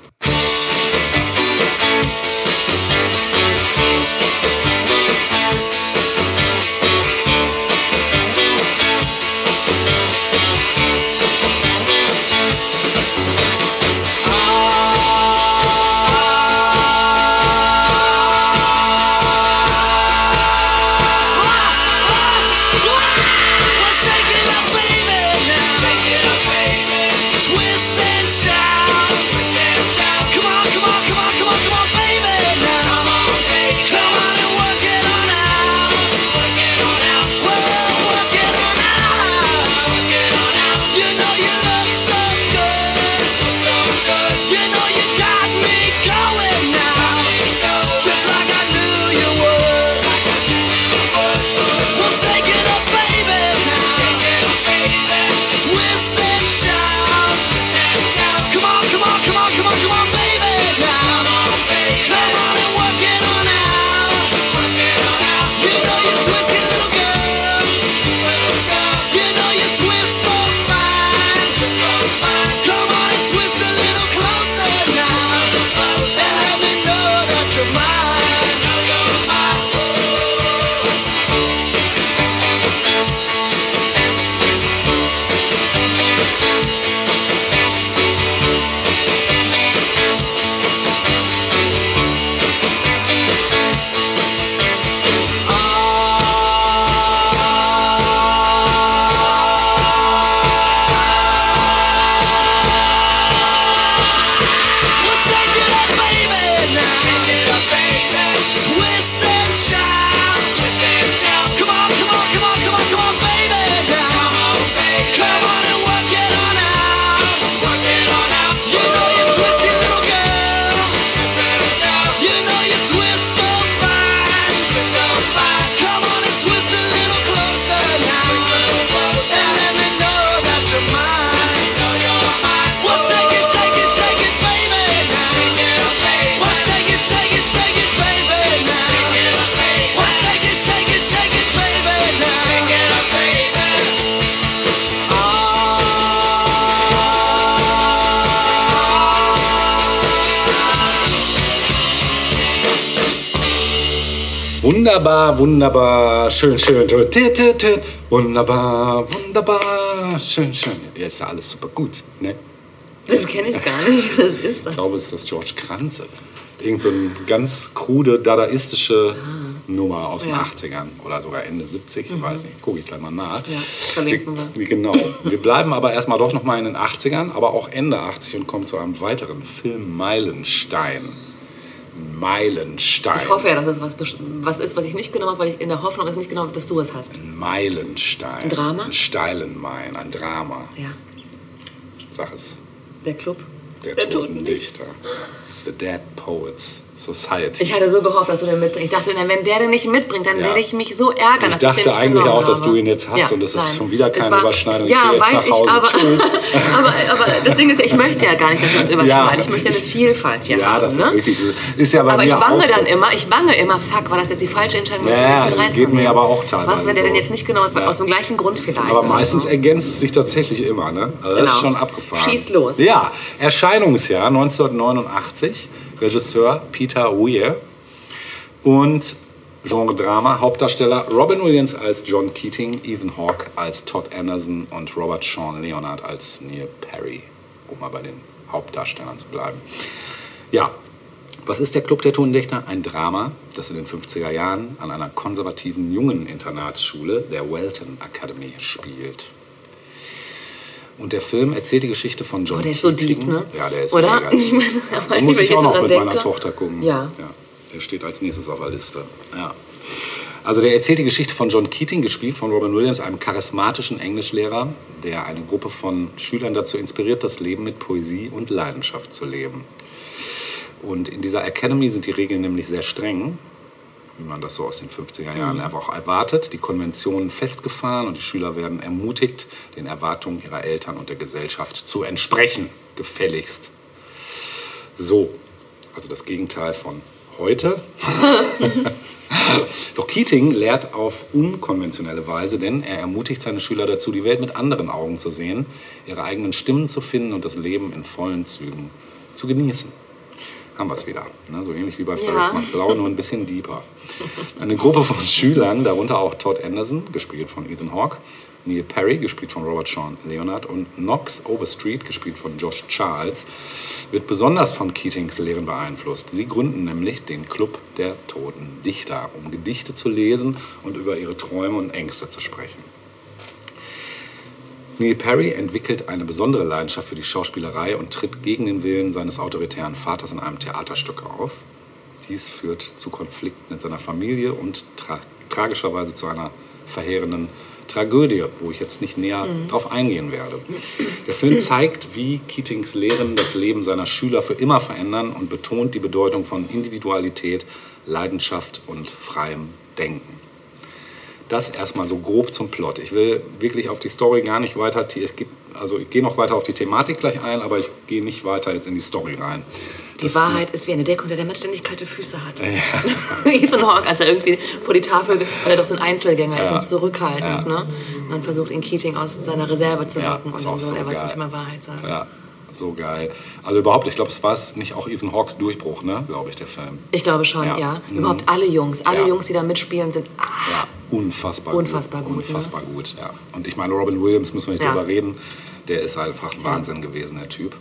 Wunderbar, wunderbar, schön, schön. Wunderbar, wunderbar, schön, schön. Ja, ist ja alles super gut, ne? Das kenne ich gar nicht. Was ist das? Ich glaube, es ist das George Kranze. Irgend so eine ganz krude, dadaistische Nummer aus Ja. Mhm. den 80ern oder sogar Ende 70, ich weiß nicht, gucke ich gleich mal nach. Ja, verlinken wir. Genau. Wir bleiben aber erstmal doch noch mal in den 80ern, aber auch Ende 80 und kommen zu einem weiteren Film, Meilenstein. Meilenstein. Ich hoffe ja, dass es was, was ist, was ich nicht genommen habe, weil ich in der Hoffnung ist nicht genommen habe, dass du es hast. Meilenstein. Ein Drama? Ein steilen Main, ein Drama. Ja, Sag es. der Club. Der, Der Toten Dichter. The Dead Poets Society. Ich hatte so gehofft, dass du den mitbringst. Ich dachte, wenn der den nicht mitbringt, dann Ja. werde ich mich so ärgern, Ich ich dachte eigentlich auch, dass du ihn jetzt hast und das ist schon wieder keine Überschneidung. Ich Ja, jetzt weil nach Hause. ich aber, aber, aber das Ding ist, ja, ich möchte ja gar nicht, dass wir uns überschneiden. Ich möchte eine Vielfalt hier ja, haben. das ist ne? richtig. Das Ist ja bei Aber ich bange auch so. dann immer, ich bange immer, fuck, war das jetzt die falsche Entscheidung, Ja, ja, das geht mir aber auch teilweise Was, wenn der so. denn jetzt nicht genommen hat, Ja. aus dem gleichen Grund vielleicht? Aber meistens so. ergänzt es sich tatsächlich immer, ne? Also Das Genau. ist schon abgefahren. Schieß los. Ja, Erscheinungsjahr 1989, Regisseur Peter Weir und Genre Drama, Hauptdarsteller Robin Williams als John Keating, Ethan Hawke als Todd Anderson und Robert Sean Leonard als Neil Perry, um mal bei den Hauptdarstellern zu bleiben. Ja, was ist der Club der Tondichter? Ein Drama, das in den 50er Jahren an einer konservativen jungen Internatsschule, der Welton Academy, spielt. Und der Film erzählt die Geschichte von John Oh, der ist so deep, ne? Ja, der ist Oder? mega. Ich meine, wenn muss ich auch noch mit denke- meiner Tochter gucken. Ja. Der steht als nächstes auf der Liste. Ja. Also der erzählt die Geschichte von John Keating, gespielt von Robin Williams, einem charismatischen Englischlehrer, der eine Gruppe von Schülern dazu inspiriert, das Leben mit Poesie und Leidenschaft zu leben. Und in dieser Academy sind die Regeln nämlich sehr streng, wie man das so aus den 50er Jahren einfach auch erwartet. Die Konventionen festgefahren und die Schüler werden ermutigt, den Erwartungen ihrer Eltern und der Gesellschaft zu entsprechen, gefälligst. So, also das Gegenteil von heute. Doch Keating lehrt auf unkonventionelle Weise, denn er ermutigt seine Schüler dazu, die Welt mit anderen Augen zu sehen, ihre eigenen Stimmen zu finden und das Leben in vollen Zügen zu genießen. Haben wir es wieder. Ne? So ähnlich wie bei Ferris macht Blau, nur ein bisschen deeper. Eine Gruppe von Schülern, darunter auch Todd Anderson, gespielt von Ethan Hawke, Neil Perry, gespielt von Robert Sean Leonard und Knox Overstreet, gespielt von Josh Charles, wird besonders von Keatings Lehren beeinflusst. Sie gründen nämlich den Club der Toten Dichter, um Gedichte zu lesen und über ihre Träume und Ängste zu sprechen. Neil Perry entwickelt eine besondere Leidenschaft für die Schauspielerei und tritt gegen den Willen seines autoritären Vaters in einem Theaterstück auf. Dies führt zu Konflikten mit seiner Familie und tra tragischerweise zu einer verheerenden Tragödie, wo ich jetzt nicht näher drauf eingehen werde. Der Film zeigt, wie Keatings Lehren das Leben seiner Schüler für immer verändern und betont die Bedeutung von Individualität, Leidenschaft und freiem Denken. Das erstmal so grob zum Plot. Ich will wirklich auf die Story gar nicht weiter, ich, geb- also ich gehe noch weiter auf die Thematik gleich ein, aber ich gehe nicht weiter jetzt in die Story rein. Die Das- Wahrheit ist wie eine Decke, unter der man ständig kalte Füße hat. Ethan Hawke, als er irgendwie vor die Tafel, weil er doch so ein Einzelgänger ist Ja. und zurückhaltend, Ja. ne? Und dann versucht ihn Keating aus seiner Reserve zu Ja, locken ist und dann soll so er was zum Thema Wahrheit sagen. Ja, so geil. Also überhaupt, ich glaube, es war es nicht auch Ethan Hawks Durchbruch, ne? Glaube ich, der Film. Ich glaube schon, Ja. ja. Mhm. Überhaupt alle Jungs, alle Ja. Jungs, die da mitspielen, sind. Ah, Ja, unfassbar, Unfassbar gut, ne? Unfassbar gut, ja. Und ich meine, Robin Williams, müssen wir nicht drüber reden, der ist einfach Wahnsinn gewesen, der Typ.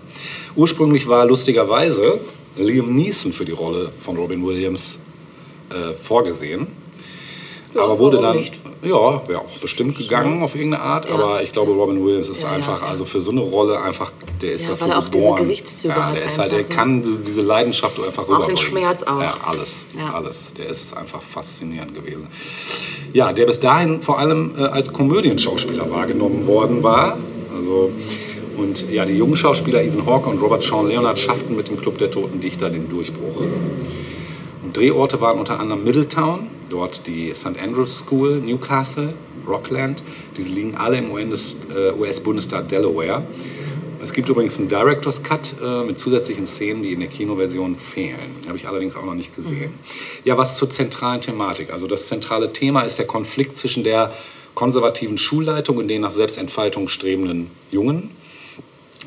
Ursprünglich war lustigerweise Liam Neeson für die Rolle von Robin Williams äh, vorgesehen. Ja, aber wurde dann, nicht? ja, wäre auch bestimmt gegangen auf irgendeine Art, Ja. aber ich glaube, Robin Williams ist Ja, einfach, also für so eine Rolle einfach, der ist Ja, dafür weil er auch diese geboren. Gesichtszüge ja, hat der ist halt, der ne? kann diese, diese Leidenschaft einfach Auch den rüberbringen. Schmerz auch. Ja, alles, Ja. alles. Der ist einfach faszinierend gewesen. Ja, der bis dahin vor allem äh, als Komödienschauspieler wahrgenommen worden war. Also, und ja, die jungen Schauspieler Ethan Hawke und Robert Sean Leonard schafften mit dem Club der Toten Dichter den Durchbruch. Und Drehorte waren unter anderem Middletown, dort die St. Andrews School, Newcastle, Rockland. Diese liegen alle im äh, US-Bundesstaat Delaware. Es gibt übrigens einen Director's Cut äh, mit zusätzlichen Szenen, die in der Kinoversion fehlen. Habe ich allerdings auch noch nicht gesehen. Ja, was zur zentralen Thematik. Also das zentrale Thema ist der Konflikt zwischen der konservativen Schulleitung und den nach Selbstentfaltung strebenden Jungen.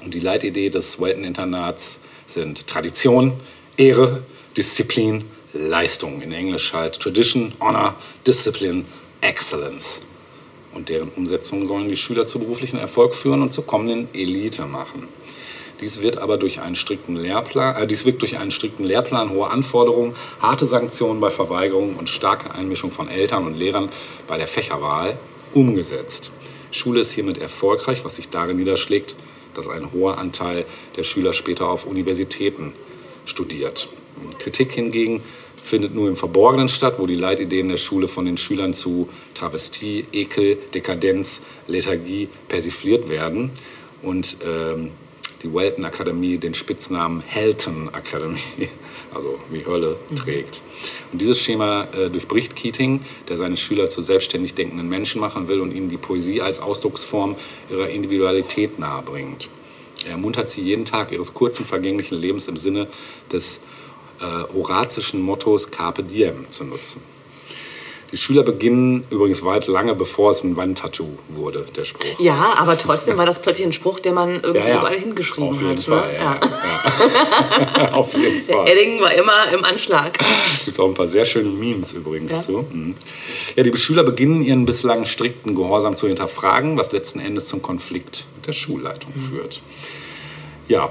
Und die Leitidee des Welton-Internats sind Tradition, Ehre, Disziplin, Leistung. In Englisch halt Tradition, Honor, Discipline, Excellence. Und deren Umsetzung sollen die Schüler zu beruflichen Erfolg führen und zur kommenden Elite machen. Dies wird aber durch einen strikten Lehrplan, äh, dies wird durch einen strikten Lehrplan, hohe Anforderungen, harte Sanktionen bei Verweigerung und starke Einmischung von Eltern und Lehrern bei der Fächerwahl umgesetzt. Schule ist hiermit erfolgreich, was sich darin niederschlägt, dass ein hoher Anteil der Schüler später auf Universitäten studiert. Kritik hingegen findet nur im Verborgenen statt, wo die Leitideen der Schule von den Schülern zu Travestie, Ekel, Dekadenz, Lethargie persifliert werden und ähm, die Welton Akademie den Spitznamen Helton Academy, also wie Hölle, trägt. Und dieses Schema äh, durchbricht Keating, der seine Schüler zu selbstständig denkenden Menschen machen will und ihnen die Poesie als Ausdrucksform ihrer Individualität nahebringt. Er ermuntert sie jeden Tag ihres kurzen, vergänglichen Lebens im Sinne des horazischen Mottos Carpe Diem zu nutzen. Die Schüler beginnen übrigens weit lange bevor es ein Wandtattoo wurde, der Spruch. Ja, aber trotzdem war das plötzlich ein Spruch, den man irgendwie Ja, ja. überall hingeschrieben Auf jeden hat. Fall, ne? ja. ja. Auf jeden Der Fall. Edding war immer im Anschlag. Gibt auch ein paar sehr schöne Memes übrigens Ja. zu. Mhm. Ja, die Schüler beginnen ihren bislang strikten Gehorsam zu hinterfragen, was letzten Endes zum Konflikt mit der Schulleitung führt. Ja,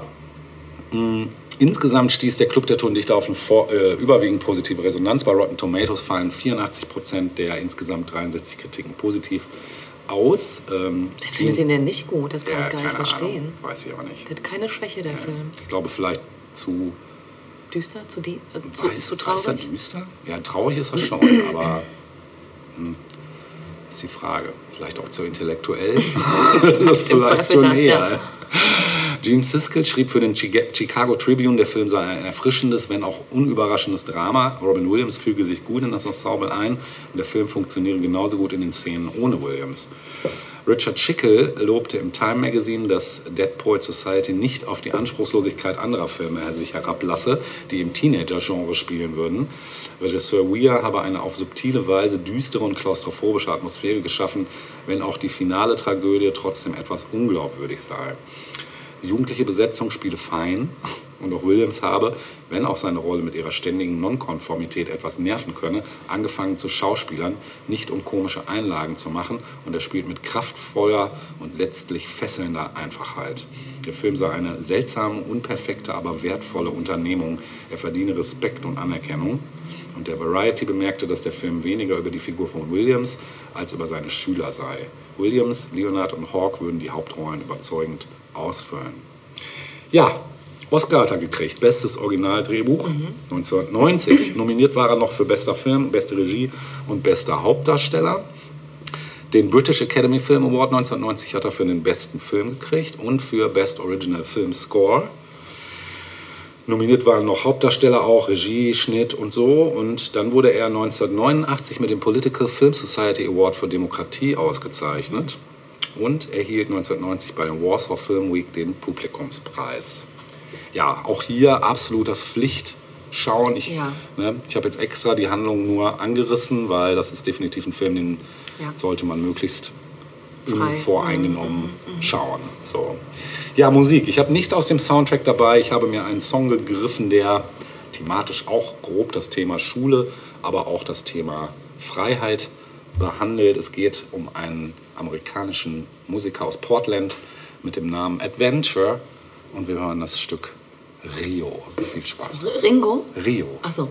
mh, insgesamt stieß der Club der Tondichter auf eine vor, äh, überwiegend positive Resonanz. Bei Rotten Tomatoes fallen 84 Prozent der insgesamt 63 Kritiken positiv aus. Ähm, Wer findet den denn nicht gut? Das kann ja, ich gar nicht verstehen. Ahnung, weiß ich aber nicht. Der hat keine Schwäche, der Film. Ich glaube vielleicht zu Düster, zu, die, äh, zu, Weiß, zu weiß er traurig. düster? Ja, traurig ist er schon, aber hm, ist die Frage. Vielleicht auch zu intellektuell? das vielleicht schon eher. ja. Gene Siskel schrieb für den Chicago Tribune, der Film sei ein erfrischendes, wenn auch unüberraschendes Drama. Robin Williams füge sich gut in das Ensemble ein und der Film funktioniere genauso gut in den Szenen ohne Williams. Richard Schickel lobte im Time Magazine, dass Dead Poet Society nicht auf die Anspruchslosigkeit anderer Filme sich herablasse, die im Teenager-Genre spielen würden. Regisseur Weir habe eine auf subtile Weise düstere und klaustrophobische Atmosphäre geschaffen, wenn auch die finale Tragödie trotzdem etwas unglaubwürdig sei. Jugendliche Besetzung spiele fein und auch Williams habe, wenn auch seine Rolle mit ihrer ständigen Nonkonformität etwas nerven könne, angefangen zu Schauspielern, nicht um komische Einlagen zu machen und er spielt mit kraftvoller und letztlich fesselnder Einfachheit. Der Film sei eine seltsame, unperfekte, aber wertvolle Unternehmung. Er verdiene Respekt und Anerkennung. Und der Variety bemerkte, dass der Film weniger über die Figur von Williams als über seine Schüler sei. Williams, Leonard und Hawke würden die Hauptrollen überzeugend ausfüllen. Ja, Oscar hat er gekriegt. Bestes Originaldrehbuch 1990. Nominiert war er noch für bester Film, beste Regie und bester Hauptdarsteller. Den British Academy Film Award 1990 hat er für den besten Film gekriegt und für Best Original Film Score. Nominiert waren noch Hauptdarsteller auch, Regie, Schnitt und so. Und dann wurde er 1989 mit dem Political Film Society Award für Demokratie ausgezeichnet und erhielt 1990 bei den Warsaw Film Week den Publikumspreis. Ja, auch hier absolut das Pflichtschauen. Ich, Ja. ne, ich habe jetzt extra die Handlung nur angerissen, weil das ist definitiv ein Film, den Ja. sollte man möglichst Frei. unvoreingenommen schauen. So. Ja, Musik. Ich habe nichts aus dem Soundtrack dabei. Ich habe mir einen Song gegriffen, der thematisch auch grob das Thema Schule, aber auch das Thema Freiheit behandelt. Es geht um einen amerikanischen Musiker aus Portland mit dem Namen Adventure und wir hören das Stück Rio. Viel Spaß. Ringo? Rio. Achso.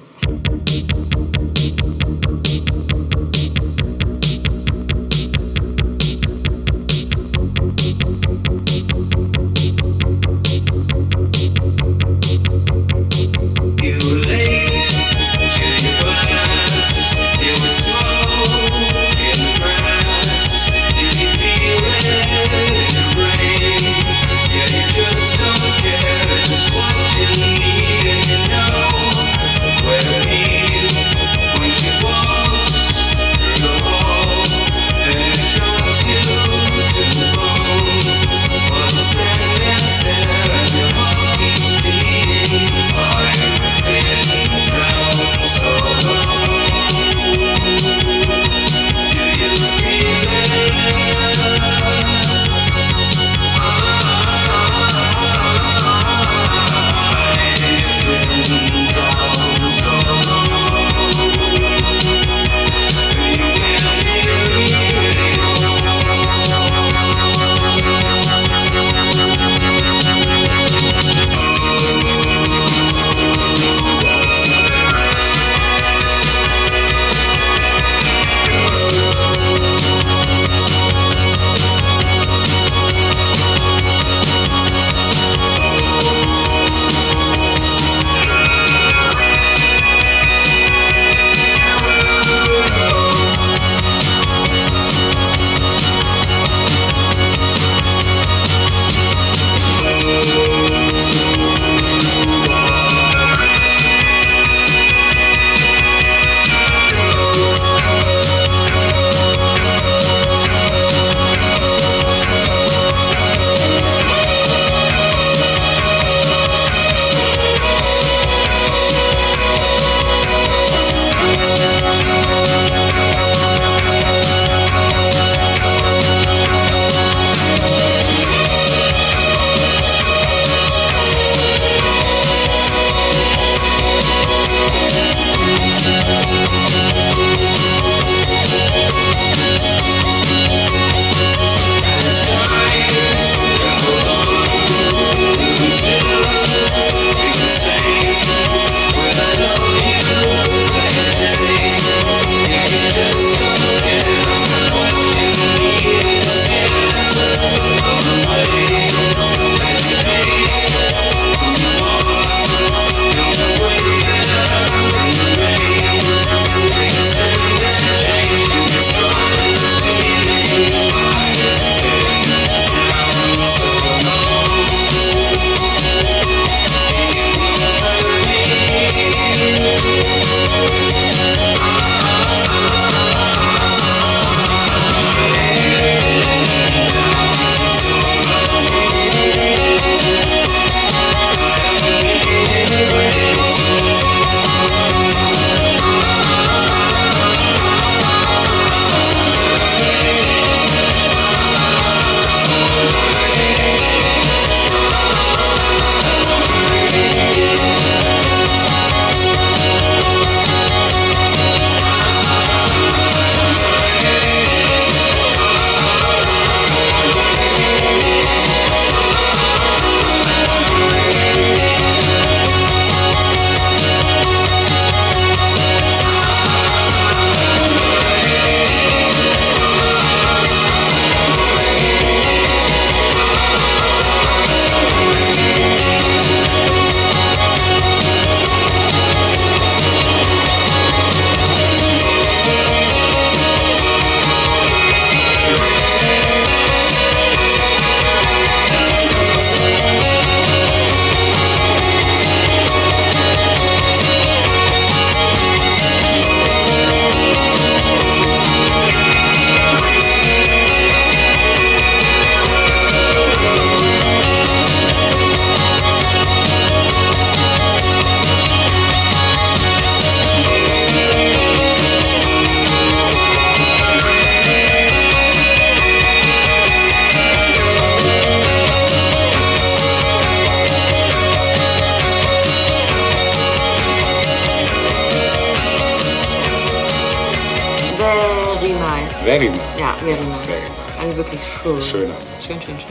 Schön, schön, schön.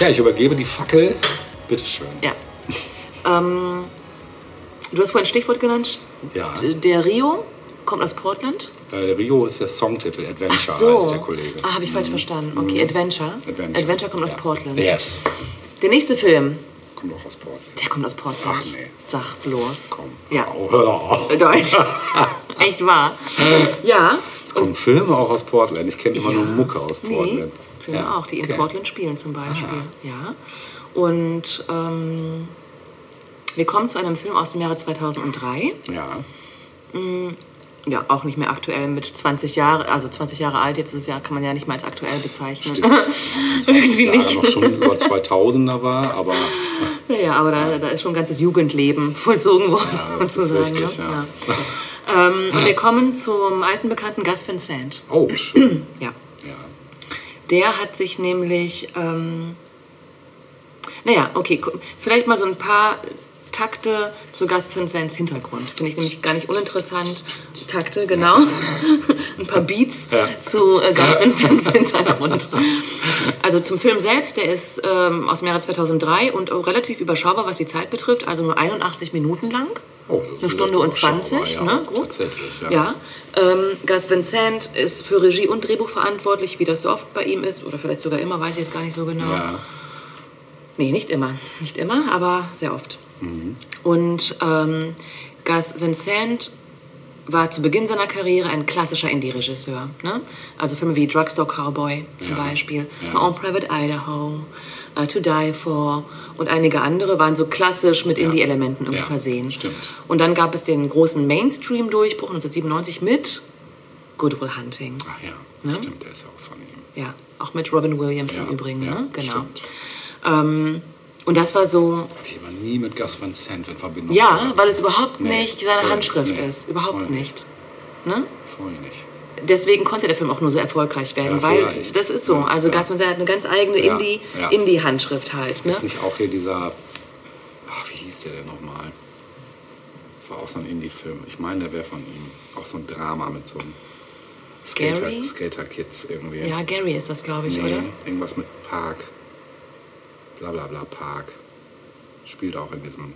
Ja. Ja, ich übergebe die Fackel. Bitteschön. ja. ähm, du hast vorhin ein Stichwort genannt. Ja. Der Rio kommt aus Portland. Äh, Rio ist der Songtitel, Adventure Ach so. heißt der Kollege. Ah, habe ich falsch verstanden. Okay, Adventure. Adventure. kommt aus Ja. Portland. Yes. Der nächste Film, Kommt auch aus Portland. der kommt aus Portland. Ach, nee. Sag bloß. Komm. Ja. Oh, hör auf. Deutsch. Echt wahr. Ja. Filme auch aus Portland. Ich kenne immer Ja. nur Mucke aus Nee, Portland. Filme Ja, auch, die in okay. Portland spielen zum Beispiel. Ja. Und ähm, wir kommen zu einem Film aus dem Jahre 2003. Ja. Ja, auch nicht mehr aktuell mit 20 Jahre, also 20 Jahre alt, jetzt ist es ja, kann man ja nicht mal als aktuell bezeichnen. Stimmt. Irgendwie Jahre nicht. noch schon über 2000er war, aber Naja, aber da, da ist schon ein ganzes Jugendleben vollzogen worden, Ja, sozusagen. richtig, ne? ja. Ja. Ähm, und wir kommen zum alten Bekannten Gus Van Sant. oh, schön. Ja. Ja. Der hat sich nämlich, ähm, naja, okay, vielleicht mal so ein paar Takte zu Gus Van Sants Hintergrund. Finde ich nämlich gar nicht uninteressant. Takte, genau. ein paar Beats zu äh, Gus Van Sants Hintergrund. Also zum Film selbst, der ist ähm, aus dem Jahre 2003 und auch relativ überschaubar, was die Zeit betrifft, also nur 81 Minuten lang. Oh, Eine Stunde und 20, überschaubar, ne? Ja, Grob. Tatsächlich, ja. Ja, ähm, Gus Van Sant ist für Regie und Drehbuch verantwortlich, wie das so oft bei ihm ist, oder vielleicht sogar immer, weiß ich jetzt gar nicht so genau. Ja. Nee, nicht immer. Nicht immer, aber sehr oft. Mhm. Und ähm, Gus Van Sant war zu Beginn seiner Karriere ein klassischer Indie-Regisseur. Ne? Also Filme wie Drugstore Cowboy zum Ja, Beispiel, ja. My Own Private Idaho, uh, To Die For und einige andere waren so klassisch mit Indie-Elementen irgendwie Ja, versehen. stimmt. Und dann gab es den großen Mainstream-Durchbruch 1997 mit Good Will Hunting. Ach ja, Ne? stimmt, der ist ja auch von ihm. Ja, auch mit Robin Williams Ja, im Übrigen. ja, ne? Genau. Ähm, und das war so, Hab ich aber nie mit Gus Van Sant in Verbindung. ja, weil es überhaupt Nee, nicht seine Handschrift nee, ist. Überhaupt voll nicht. Ne? Voll nicht. Deswegen konnte der Film auch nur so erfolgreich werden, Ja, weil das ist so. Also Ja. Sant hat eine ganz eigene Ja, Indie- ja. Indie-Handschrift halt. Ne? Ist nicht auch hier dieser. Ach, wie hieß der denn nochmal? Das war auch so ein Indie-Film. Ich meine, der wäre von ihm. Auch so ein Drama mit so einem Skater? Skater-Kids irgendwie. Ja, Gary ist das, glaube ich, nee, oder? irgendwas mit Park. Bla bla bla Park. Spielt auch in diesem.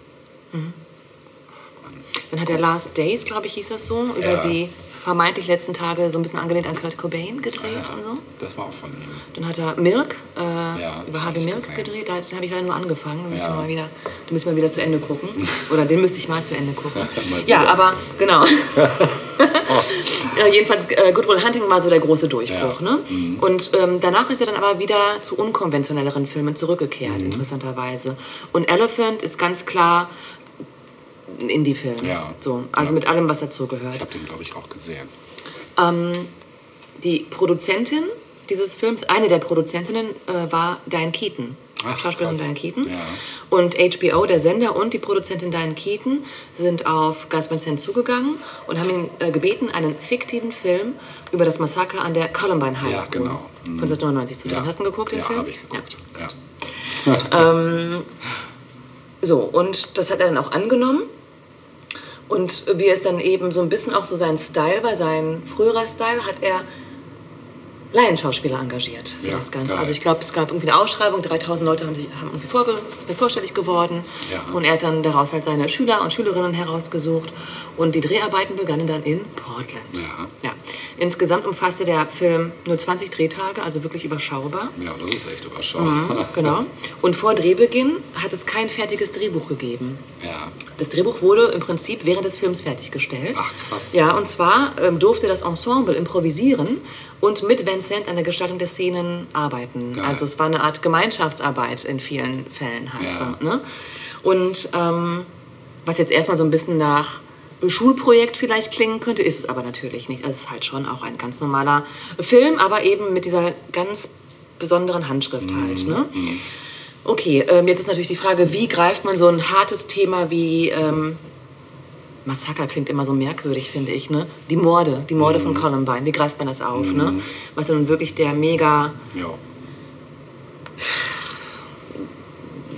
Dann hat er Last Days, glaube ich, hieß das so, über die vermeintlich letzten Tage so ein bisschen angelehnt an Kurt Cobain gedreht Ja, und so. Das war auch von ihm. Dann hat er Milk, äh, Ja, über Harvey Milk gesehen. gedreht. Da habe ich leider nur angefangen. Den müssen, Ja. wir mal wieder, den müssen wir wieder zu Ende gucken. Oder den müsste ich mal zu Ende gucken. Ja, aber genau. ja, jedenfalls, äh, Good Will Hunting war so der große Durchbruch. Ja. Mhm. Ne? Und ähm, danach ist er dann aber wieder zu unkonventionelleren Filmen zurückgekehrt, Mhm. interessanterweise. Und Elephant ist ganz klar ein Indie-Film. Ja. So, also Ja. mit allem, was Ich dazugehört. habe den, glaube ich, auch gesehen. Die Produzentin dieses Films, eine der Produzentinnen, äh, war Diane Keaton. Ach, Schauspielerin krass. Diane Keaton. Ja. Und HBO, der Sender und die Produzentin Diane Keaton sind auf Gus Van Sant zugegangen und haben ihn äh, gebeten, einen fiktiven Film über das Massaker an der Columbine High Ja, School genau. von 1999 zu drehen. Hast du ihn geguckt, den ja, Film? habe ich geguckt. Ja. So, und das hat er dann auch angenommen. Und wie es dann eben so ein bisschen auch so sein Style war, sein früherer Style, hat er Laienschauspieler engagiert für Ja, das Ganze. geil. Also ich glaube, es gab irgendwie eine Ausschreibung, 3000 Leute haben, sich, haben irgendwie vorge sind vorstellig geworden Ja. und er hat dann daraus halt seine Schüler und Schülerinnen herausgesucht und die Dreharbeiten begannen dann in Portland. Ja. Ja. Insgesamt umfasste der Film nur 20 Drehtage, also wirklich überschaubar. ja, das ist echt überschaubar. Genau. Und vor Drehbeginn hat es kein fertiges Drehbuch gegeben. Ja. Das Drehbuch wurde im Prinzip während des Films fertiggestellt. Ach, krass. Ja, und zwar ähm, durfte das Ensemble improvisieren und mit Vincent an der Gestaltung der Szenen arbeiten. Geil. Also es war eine Art Gemeinschaftsarbeit in vielen Fällen halt Ja. so. Ne? Und ähm, was jetzt erstmal so ein bisschen nach Schulprojekt vielleicht klingen könnte, ist es aber natürlich nicht. Also es ist halt schon auch ein ganz normaler Film, aber eben mit dieser ganz besonderen Handschrift halt. Ne? Okay, ähm, jetzt ist natürlich die Frage, wie greift man so ein hartes Thema wie ähm, Massaker klingt immer so merkwürdig, finde ich, ne? Die Morde, die Morde von Columbine, wie greift man das auf, ne? Was ja nun wirklich der mega Ja.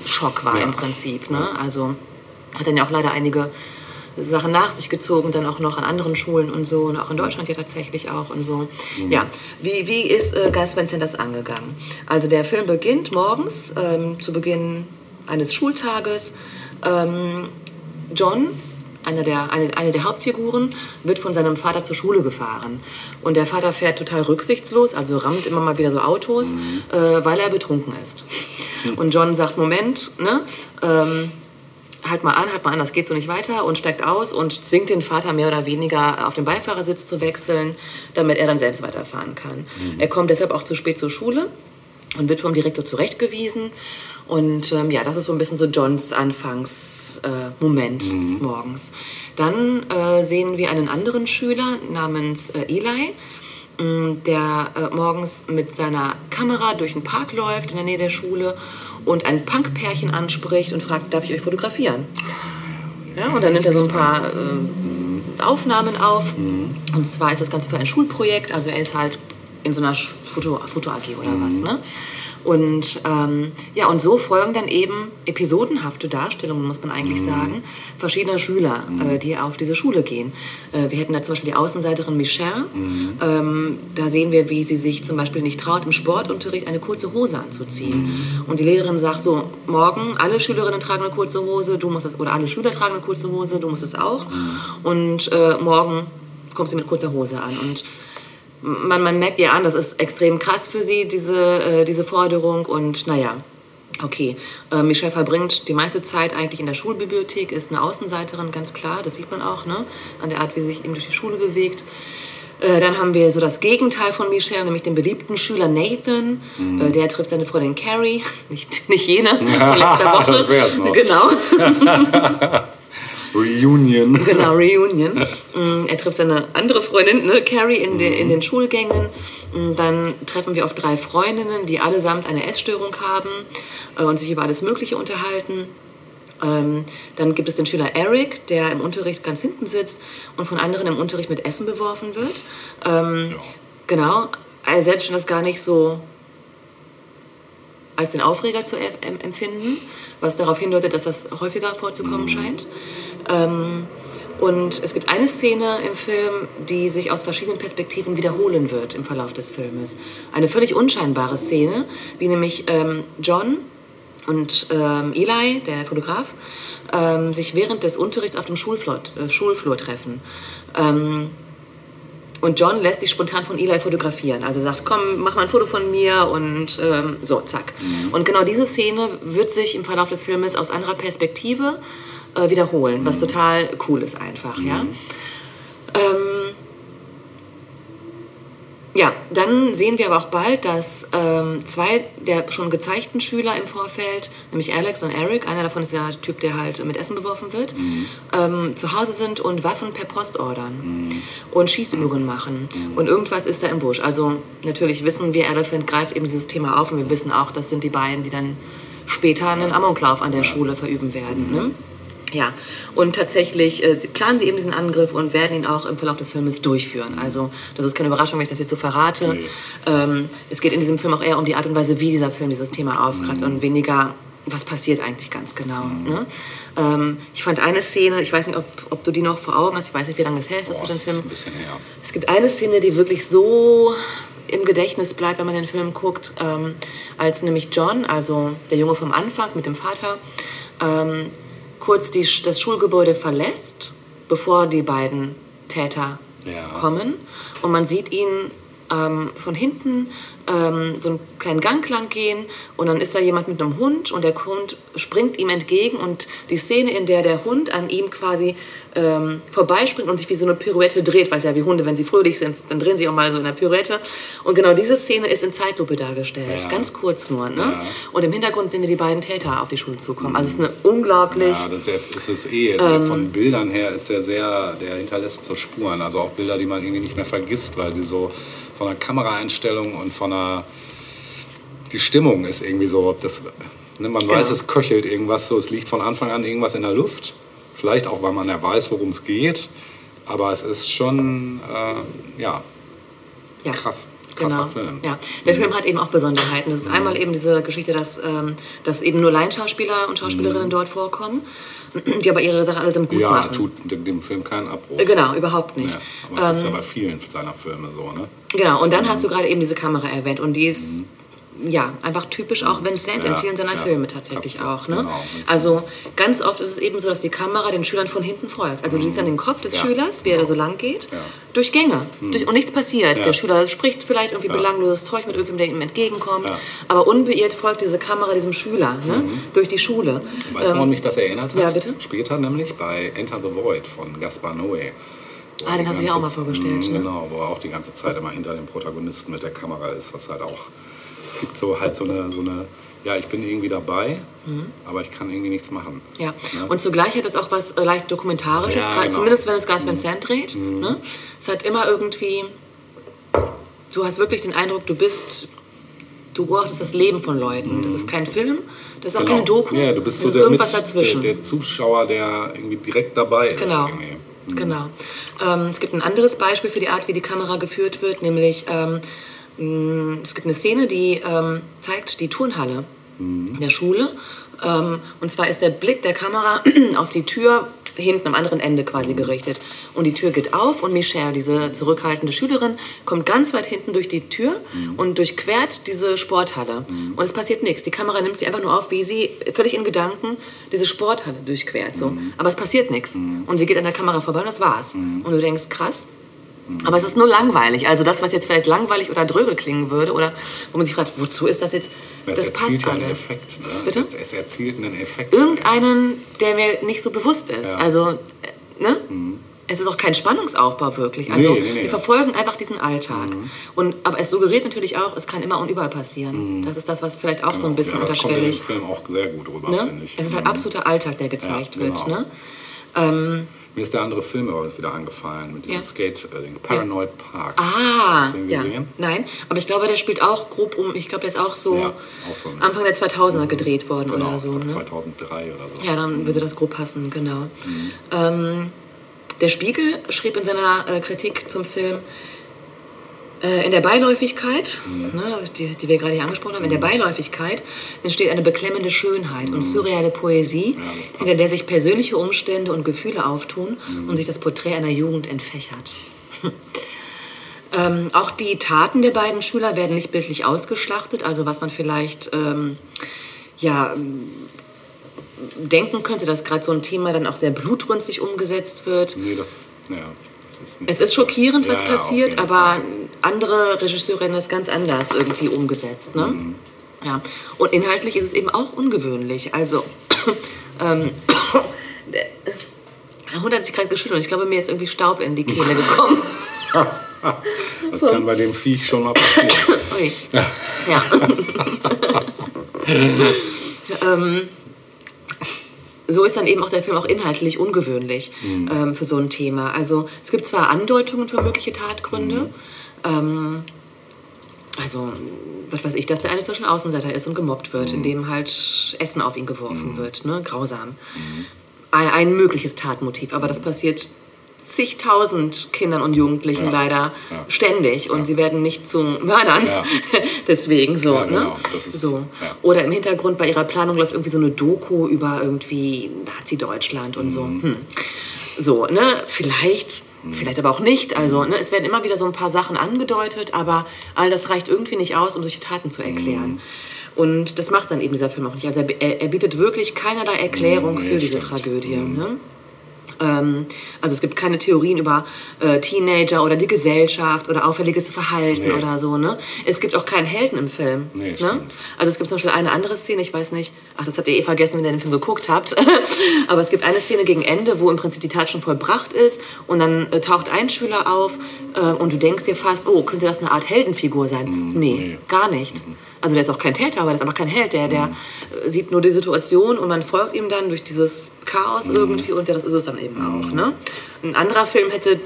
Schock war Ja. im Prinzip, ne? Also hat dann ja auch leider einige Sachen nach sich gezogen, dann auch noch an anderen Schulen und so und auch in Deutschland ja tatsächlich auch und so. Ja, wie, wie ist äh, Sant das angegangen? Also der Film beginnt morgens, ähm, zu Beginn eines Schultages. Ähm, John, einer der, eine, eine der Hauptfiguren, wird von seinem Vater zur Schule gefahren. Und der Vater fährt total rücksichtslos, also rammt immer mal wieder so Autos, äh, weil er betrunken ist. Und John sagt, Moment, ne, ähm, halt mal an, halt mal an, das geht so nicht weiter und steigt aus und zwingt den Vater mehr oder weniger auf den Beifahrersitz zu wechseln, damit er dann selbst weiterfahren kann. Er kommt deshalb auch zu spät zur Schule und wird vom Direktor zurechtgewiesen. Und ähm, ja, das ist so ein bisschen so Johns Anfangsmoment äh, Moment morgens. Dann äh, sehen wir einen anderen Schüler namens äh, Eli, mh, der äh, morgens mit seiner Kamera durch den Park läuft in der Nähe der Schule und ein Punkpärchen anspricht und fragt, darf ich euch fotografieren? Ja, und dann nimmt er so ein paar äh, Aufnahmen auf. Und zwar ist das Ganze für ein Schulprojekt. Also er ist halt in so einer Foto, Foto AG oder was. Ne? Und ähm, ja, und so folgen dann eben episodenhafte Darstellungen, muss man eigentlich sagen, verschiedener Schüler, äh, die auf diese Schule gehen. Äh, wir hätten da zum Beispiel die Außenseiterin Michelle. Ähm, da sehen wir, wie sie sich zum Beispiel nicht traut, im Sportunterricht eine kurze Hose anzuziehen. Und die Lehrerin sagt so, morgen alle Schülerinnen tragen eine kurze Hose, du musst es, oder alle Schüler tragen eine kurze Hose, du musst es auch. Und äh, morgen kommst du mit kurzer Hose an. Und man, man merkt ihr an, das ist extrem krass für sie, diese, äh, diese Forderung. Und naja, okay. Äh, Michelle verbringt die meiste Zeit eigentlich in der Schulbibliothek, ist eine Außenseiterin, ganz klar. Das sieht man auch, ne? an der Art, wie sie sich eben durch die Schule bewegt. Äh, Dann haben wir so das Gegenteil von Michelle, nämlich den beliebten Schüler Nathan. Äh, Der trifft seine Freundin Carrie, nicht, nicht jene von letzter Woche. Das wär's noch. Genau. Reunion. Genau, Reunion. Mm, Er trifft seine andere Freundin, ne, Carrie, in, den in den Schulgängen. Mm, Dann treffen wir auf drei Freundinnen, die allesamt eine Essstörung haben äh, und sich über alles Mögliche unterhalten. Ähm, dann gibt es den Schüler Eric, der im Unterricht ganz hinten sitzt und von anderen im Unterricht mit Essen beworfen wird. Ähm, Genau, er selbst schon das gar nicht so als den Aufreger zu em- empfinden, was darauf hindeutet, dass das häufiger vorzukommen scheint. Ähm, und es gibt eine Szene im Film, die sich aus verschiedenen Perspektiven wiederholen wird im Verlauf des Filmes. Eine völlig unscheinbare Szene, wie nämlich ähm, John und ähm, Eli, der Fotograf, ähm, sich während des Unterrichts auf dem Schulflur, äh, Schulflur treffen. Ähm, und John lässt sich spontan von Eli fotografieren. Also sagt, komm, mach mal ein Foto von mir und ähm, so, zack. Und genau diese Szene wird sich im Verlauf des Filmes aus anderer Perspektive äh, wiederholen, was total cool ist einfach, ja. Ähm, ja, dann sehen wir aber auch bald, dass ähm, zwei der schon gezeigten Schüler im Vorfeld, nämlich Alex und Eric, einer davon ist der Typ, der halt mit Essen beworfen wird, ähm, zu Hause sind und Waffen per Post ordern und Schießübungen machen. Und irgendwas ist da im Busch. Also natürlich wissen wir, Elephant greift eben dieses Thema auf und wir wissen auch, das sind die beiden, die dann später einen Amoklauf an der Schule verüben werden. Ne? Ja, und tatsächlich äh, planen sie eben diesen Angriff und werden ihn auch im Verlauf des Filmes durchführen. Also das ist keine Überraschung, wenn ich das jetzt so verrate. Ähm, es geht in diesem Film auch eher um die Art und Weise, wie dieser Film dieses Thema aufgreift und weniger, was passiert eigentlich ganz genau. Ne? Ähm, ich fand eine Szene, ich weiß nicht, ob, ob du die noch vor Augen hast, ich weiß nicht, wie lange es her ist, dass du den das ist Film ein bisschen her. es gibt eine Szene, die wirklich so im Gedächtnis bleibt, wenn man den Film guckt, ähm, als nämlich John, also der Junge vom Anfang mit dem Vater, ähm, kurz die, das Schulgebäude verlässt, bevor die beiden Täter Ja. kommen. Und man sieht ihn ähm, von hinten ähm, so einen kleinen Gang lang gehen und dann ist da jemand mit einem Hund und der Hund springt ihm entgegen und die Szene, in der der Hund an ihm quasi ähm, vorbeispringt und sich wie so eine Pirouette dreht, weiß ja wie Hunde, wenn sie fröhlich sind, dann drehen sie auch mal so in der Pirouette und genau diese Szene ist in Zeitlupe dargestellt, Ja. ganz kurz nur. Ne? Ja. Und im Hintergrund sehen wir die beiden Täter auf die Schule zukommen. Also es ist eine unglaublich... Ja, das ist, es eh. Ähm. Von Bildern her ist der sehr, der hinterlässt so Spuren. Also auch Bilder, die man irgendwie nicht mehr vergisst, weil sie so von der Kameraeinstellung und von der. Die Stimmung ist irgendwie so, ob das. Ne, man weiß, Genau. es köchelt irgendwas so, es liegt von Anfang an irgendwas in der Luft. Vielleicht auch, weil man ja weiß, worum es geht. Aber es ist schon, äh, ja, Ja. krass. krasser Genau. Film. Ja. Der Film hat eben auch Besonderheiten. Das ist einmal eben diese Geschichte, dass, ähm, dass eben nur Laienschauspieler und Schauspielerinnen dort vorkommen, die aber ihre Sache allesamt gut Ja, machen. tut dem Film keinen Abbruch. Äh, Genau, überhaupt nicht. Ja, aber es ist ja Ähm, bei vielen seiner Filme so, ne? Genau, und dann hast du gerade eben diese Kamera erwähnt und die ist ja einfach typisch auch Vincent in Ja, vielen seiner ja, Filme tatsächlich auch. Ne? genau, also ganz oft ist es eben so, dass die Kamera den Schülern von hinten folgt. Also du siehst dann den Kopf des Ja, Schülers, wie er da so lang geht, durch Gänge durch, und nichts passiert. Der Schüler spricht vielleicht irgendwie belangloses Zeug mit irgendjemandem, der ihm entgegenkommt, aber unbeirrt folgt diese Kamera diesem Schüler ne? durch die Schule. Weißt du, Ähm, woran mich das erinnert hat? ja, bitte? Später nämlich bei Enter the Void von Gaspar Noé. Ah, den hast du ja auch mal vorgestellt, Mm, ne? Genau, wo er auch die ganze Zeit immer hinter dem Protagonisten mit der Kamera ist, was halt auch. Es gibt so halt so eine, so eine ja, ich bin irgendwie dabei, aber ich kann irgendwie nichts machen. Mhm. Ja, Ne? und zugleich hat es auch was äh, leicht Dokumentarisches, Ja, genau. zumindest wenn es Gas Van Sant dreht. Ne? Es hat immer irgendwie, du hast wirklich den Eindruck, du bist, du beobachtest das Leben von Leuten. Das ist kein Film, das ist auch keine Doku, Genau. Ja, du bist so der, irgendwas mit, dazwischen. Der, der Zuschauer, der irgendwie direkt dabei ist. Genau. Irgendwie. Genau. Ähm, es gibt ein anderes Beispiel für die Art, wie die Kamera geführt wird, nämlich ähm, mh, es gibt eine Szene, die ähm, zeigt die Turnhalle der Schule. Ähm, und zwar ist der Blick der Kamera auf die Tür hinten am anderen Ende quasi gerichtet. Und die Tür geht auf und Michelle, diese zurückhaltende Schülerin, kommt ganz weit hinten durch die Tür und durchquert diese Sporthalle. Und es passiert nichts. Die Kamera nimmt sie einfach nur auf, wie sie völlig in Gedanken diese Sporthalle durchquert. So. Aber es passiert nichts. Und sie geht an der Kamera vorbei und das war's. Und du denkst, krass. Aber es ist nur langweilig. Also das, was jetzt vielleicht langweilig oder dröge klingen würde, oder wo man sich fragt, wozu ist das jetzt? Es Das erzielt passt ja einen alles. Effekt. Ne? Bitte? Es, erzielt einen Effekt. Irgendeinen, der mir nicht so bewusst ist. Ja. Also, ne? Es ist auch kein Spannungsaufbau wirklich. Also Nee, nee, nee. wir verfolgen einfach diesen Alltag. Und, aber es suggeriert natürlich auch, es kann immer und überall passieren. Das ist das, was vielleicht auch so ein bisschen ja, das kommt in dem unterschwellig. Film auch sehr gut rüber, Ne? finde ich. Es ist halt Mhm. absoluter Alltag, der gezeigt Ja, wird. genau. Ne? Ähm, Mir ist der andere Film aber jetzt wieder angefallen mit diesem Ja. Skate, äh, den Paranoid Park. Ah, Hast du ja. gesehen? Nein, aber ich glaube, der spielt auch grob um, ich glaube, der ist auch so, Ja, auch so Anfang der 2000er gedreht worden Genau, oder so. Ne? 2003 oder so. Ja, dann würde das grob passen, genau. Ähm, der Spiegel schrieb in seiner äh, Kritik zum Film, in der Beiläufigkeit, ne, die, die wir gerade hier angesprochen haben, in der Beiläufigkeit entsteht eine beklemmende Schönheit und surreale Poesie, Ja, hinter der sich persönliche Umstände und Gefühle auftun und sich das Porträt einer Jugend entfächert. Ähm, auch die Taten der beiden Schüler werden nicht bildlich ausgeschlachtet, also was man vielleicht ähm, ja, denken könnte, dass gerade so ein Thema dann auch sehr blutrünstig umgesetzt wird. Nee, das, ja, das ist Es ist schockierend, was Ja, passiert, aber andere Regisseure haben das ganz anders irgendwie umgesetzt. Ne? Mhm. Ja. Und inhaltlich ist es eben auch ungewöhnlich. Also, ähm, der der Hund hat sich gerade geschüttelt und ich glaube, mir ist irgendwie Staub in die Kehle gekommen. Das kann bei dem Viech schon mal passieren. Ui. Ja. ähm, so ist dann eben auch der Film auch inhaltlich ungewöhnlich ähm, für so ein Thema. Also es gibt zwar Andeutungen für mögliche Tatgründe, ähm, also was weiß ich, dass der eine zum Beispiel ein Außenseiter ist und gemobbt wird, indem halt Essen auf ihn geworfen wird, ne? grausam. Ein, ein mögliches Tatmotiv, aber das passiert zigtausend Kindern und Jugendlichen Ja. leider Ja. ständig und sie werden nicht zu Mördern. Ja. Deswegen so, Ja, genau. ne? Ist- so. ja. Oder im Hintergrund bei ihrer Planung läuft irgendwie so eine Doku über irgendwie Nazi-Deutschland und so. Mhm. Hm. So, ne? Vielleicht, Mhm. vielleicht aber auch nicht. Also, ne? es werden immer wieder so ein paar Sachen angedeutet, aber all das reicht irgendwie nicht aus, um solche Taten zu erklären. Mhm. Und das macht dann eben dieser Film auch nicht. Also er, er bietet wirklich keinerlei Erklärung Nee, für diese stimmt. Mhm. Tragödie. Ne? Ähm, also es gibt keine Theorien über äh, Teenager oder die Gesellschaft oder auffälliges Verhalten Nee. oder so. Ne? Es gibt auch keinen Helden im Film. Nee, ne? stimmt. Also es gibt zum Beispiel eine andere Szene, ich weiß nicht, ach, das habt ihr eh vergessen, wenn ihr den Film geguckt habt. Aber es gibt eine Szene gegen Ende, wo im Prinzip die Tat schon vollbracht ist und dann äh, taucht ein Schüler auf äh, und du denkst dir fast, oh, könnte das eine Art Heldenfigur sein? nee, Mhm. nee. gar nicht. Also der ist auch kein Täter, aber der ist aber kein Held. Der, der äh, sieht nur die Situation und man folgt ihm dann durch dieses Chaos irgendwie und ja, das ist es dann eben auch. Ne? Ein anderer Film hätte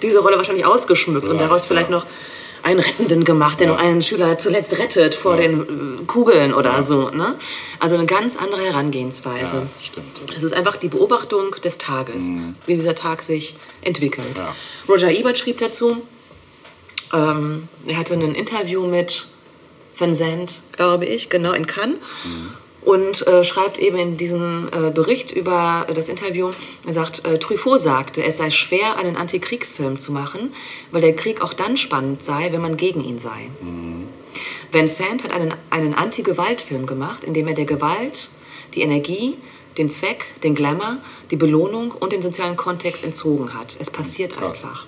diese Rolle wahrscheinlich ausgeschmückt und Vielleicht, daraus vielleicht ja. noch einen Rettenden gemacht, der Ja. noch einen Schüler zuletzt rettet vor den äh, Kugeln oder so. Ne? Also eine ganz andere Herangehensweise. Ja, stimmt. Es ist einfach die Beobachtung des Tages, wie dieser Tag sich entwickelt. Ja. Roger Ebert schrieb dazu, Ähm, er hatte ein Interview mit Vincent, glaube ich, genau in Cannes. Und äh, schreibt eben in diesem äh, Bericht über das Interview, er sagt, äh, Truffaut sagte, es sei schwer, einen Antikriegsfilm zu machen, weil der Krieg auch dann spannend sei, wenn man gegen ihn sei. Vincent hat einen, einen Anti-Gewalt-Film gemacht, in dem er der Gewalt die Energie, den Zweck, den Glamour, die Belohnung und den sozialen Kontext entzogen hat. Es passiert Krass. einfach.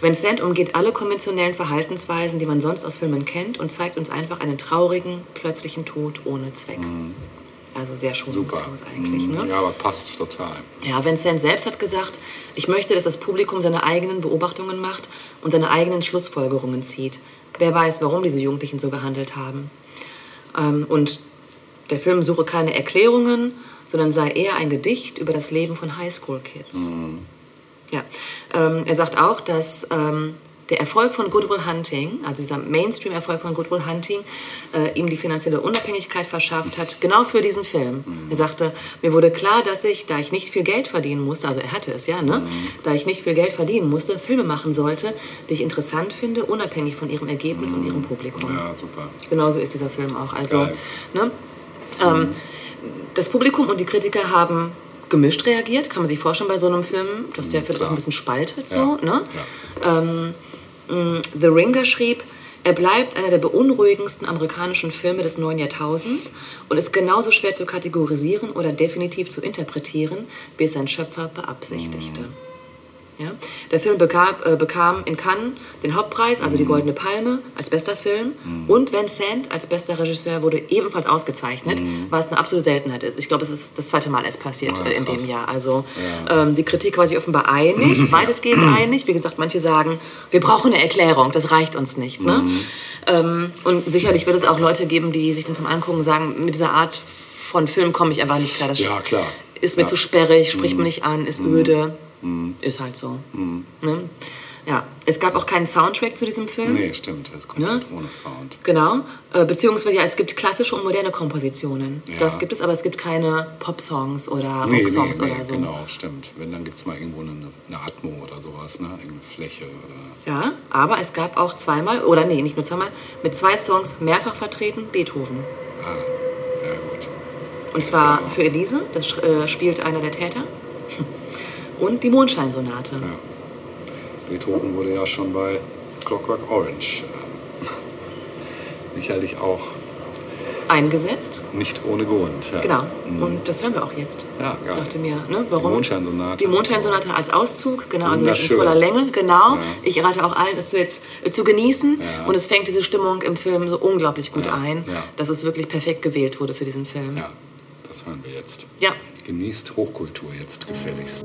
Vincent umgeht alle konventionellen Verhaltensweisen, die man sonst aus Filmen kennt und zeigt uns einfach einen traurigen, plötzlichen Tod ohne Zweck. Also sehr schonungslos eigentlich. Ne? Ja, aber passt total. Ja, Vincent selbst hat gesagt, ich möchte, dass das Publikum seine eigenen Beobachtungen macht und seine eigenen Schlussfolgerungen zieht. Wer weiß, warum diese Jugendlichen so gehandelt haben. Ähm, und der Film suche keine Erklärungen, sondern sei eher ein Gedicht über das Leben von Highschool-Kids. Ja. Ähm, er sagt auch, dass ähm, der Erfolg von Good Will Hunting, also dieser Mainstream-Erfolg von Good Will Hunting, äh, ihm die finanzielle Unabhängigkeit verschafft hat, genau für diesen Film. Er sagte, mir wurde klar, dass ich, da ich nicht viel Geld verdienen musste, also er hatte es ja, ne? da ich nicht viel Geld verdienen musste, Filme machen sollte, die ich interessant finde, unabhängig von ihrem Ergebnis und ihrem Publikum. Ja, super. Genauso ist dieser Film auch. Also, Geil. ne? ähm, das Publikum und die Kritiker haben gemischt reagiert, kann man sich vorstellen bei so einem Film, dass der vielleicht auch ein bisschen spaltet. So, Ja, ne? Ähm, mh, The Ringer schrieb, er bleibt einer der beunruhigendsten amerikanischen Filme des neuen Jahrtausends und ist genauso schwer zu kategorisieren oder definitiv zu interpretieren, wie es sein Schöpfer beabsichtigte. Ja? Der Film begab, äh, bekam in Cannes den Hauptpreis, also die Goldene Palme, als bester Film. Und Vincent als bester Regisseur wurde ebenfalls ausgezeichnet, was eine absolute Seltenheit ist. Ich glaube, es ist das zweite Mal erst passiert Ja, äh, in dem. Jahr. Also ähm, die Kritik war sich offenbar einig, weitestgehend einig. Wie gesagt, manche sagen, wir brauchen eine Erklärung, das reicht uns nicht. Ne? Ähm, und sicherlich wird es auch Leute geben, die sich den Film angucken und sagen, mit dieser Art von Film komme ich einfach nicht klar. Das Ja, klar. ist mir Ja. zu sperrig, spricht mir nicht an, ist öde. Ist halt so. Ne? Ja, es gab auch keinen Soundtrack zu diesem Film. Nee, stimmt. Es kommt Ne? jetzt ohne Sound. Genau. Äh, beziehungsweise ja, es gibt klassische und moderne Kompositionen. Ja. Das gibt es, aber es gibt keine Pop-Songs oder Nee, nee, Rock-Songs nee, oder so. genau, stimmt. Wenn, dann gibt es mal irgendwo eine, eine Atmo oder sowas, ne? Irgendeine Fläche oder... Ja, aber es gab auch zweimal, oder nee, nicht nur zweimal, mit zwei Songs mehrfach vertreten Beethoven. Ah, ja gut. Und Der zwar ja, für Elise, das äh, spielt einer der Täter. Und die Mondscheinsonate. Ja. Beethoven wurde ja schon bei Clockwork Orange äh, sicherlich auch Eingesetzt. nicht ohne Grund. Ja. Genau. Mhm. Und das hören wir auch jetzt. Ja, geil. Dachte mir, ne, warum? Die Mondscheinsonate. Die Mondscheinsonate als Auszug, genau, also in voller Länge, genau. Ja. Ich rate auch allen, das zu jetzt äh, zu genießen. Ja. Und es fängt diese Stimmung im Film so unglaublich gut ein, dass es wirklich perfekt gewählt wurde für diesen Film. Ja, das hören wir jetzt. Ja. Genießt Hochkultur jetzt gefälligst.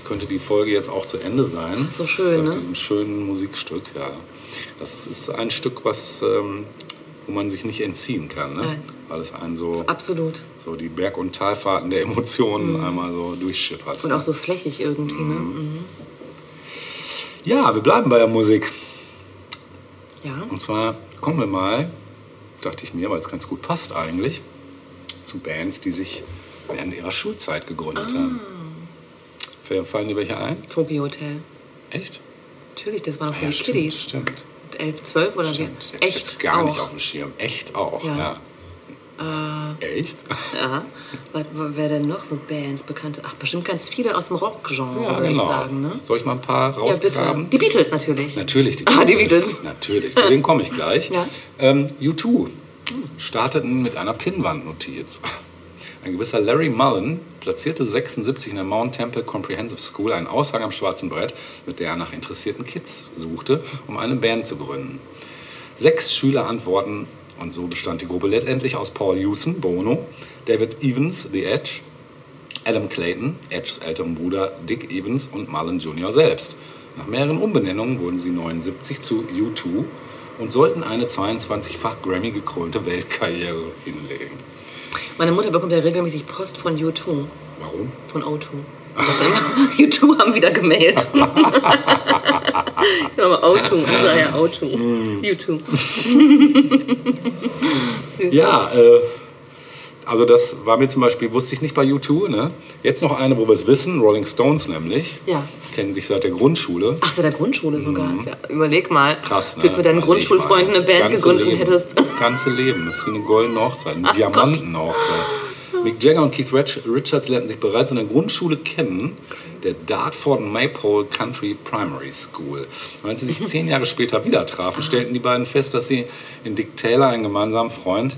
Eigentlich könnte die Folge jetzt auch zu Ende sein. So schön, Nach ne? diesem schönen Musikstück, ja. Das ist ein Stück, was, ähm, wo man sich nicht entziehen kann, ne? Nein. Weil es einen so, Absolut. so die Berg- und Talfahrten der Emotionen einmal so durchschippert. Mhm. Und auch so flächig irgendwie, ne? Mhm. Ja, wir bleiben bei der Musik. Ja. Und zwar kommen wir mal, dachte ich mir, weil es ganz gut passt eigentlich, zu Bands, die sich während ihrer Schulzeit gegründet haben. Fallen- Fallen dir welche ein? Tokyo Hotel. Echt? Natürlich, das war doch für Ja, die stimmt, Kiddies. stimmt. Mit 11, 12 oder? Hätte ich jetzt gar auch. nicht auf dem Schirm. Echt auch, ja. Ja. Echt? Ja. Was, wer denn noch so Bands bekannte? Ach, bestimmt ganz viele aus dem Rock-Genre, Ja, würde genau. ich sagen. Ne? Soll ich mal ein paar Ja, rausgraben? Die Beatles natürlich. Natürlich, die Ah, die Beatles. Natürlich, zu denen komme ich gleich. Ja. Ähm, U2 starteten mit einer Pinnwandnotiz. Ein gewisser Larry Mullen platzierte 76 in der Mount Temple Comprehensive School einen Aushang am schwarzen Brett, mit der er nach interessierten Kids suchte, um eine Band zu gründen. Sechs Schüler antworten und so bestand die Gruppe letztendlich aus Paul Hewson, Bono, David Evans, The Edge, Adam Clayton, Edges älterem Bruder Dick Evans und Marlon Jr. selbst. Nach mehreren Umbenennungen wurden sie 79 zu U2 und sollten eine 22-fach Grammy gekrönte Weltkarriere hinlegen. Meine Mutter bekommt ja regelmäßig Post von U2. Warum? Von O2. U2 haben wieder gemeldet. Aber O2, also ja, O2. Hm. U2. Ja, äh, also das war mir zum Beispiel, wusste ich nicht bei U2. Ne? Jetzt noch eine, wo wir es wissen, Rolling Stones nämlich. Ja. Kennen sich seit der Grundschule. Ach, seit der Grundschule sogar. Ist Ja, überleg mal. Mhm. Krass, ne? Du jetzt mit deinen Überleg Grundschulfreunden eine Band gegründet Leben, hättest. Das ganze Leben, das ist wie eine goldene Hochzeit, eine Diamantenhochzeit. Mick Jagger und Keith Rich- Richards lernten sich bereits in der Grundschule kennen, der Dartford Maypole Country Primary School. Und als sie sich zehn Jahre später wieder trafen, stellten die beiden fest, dass sie in Dick Taylor einen gemeinsamen Freund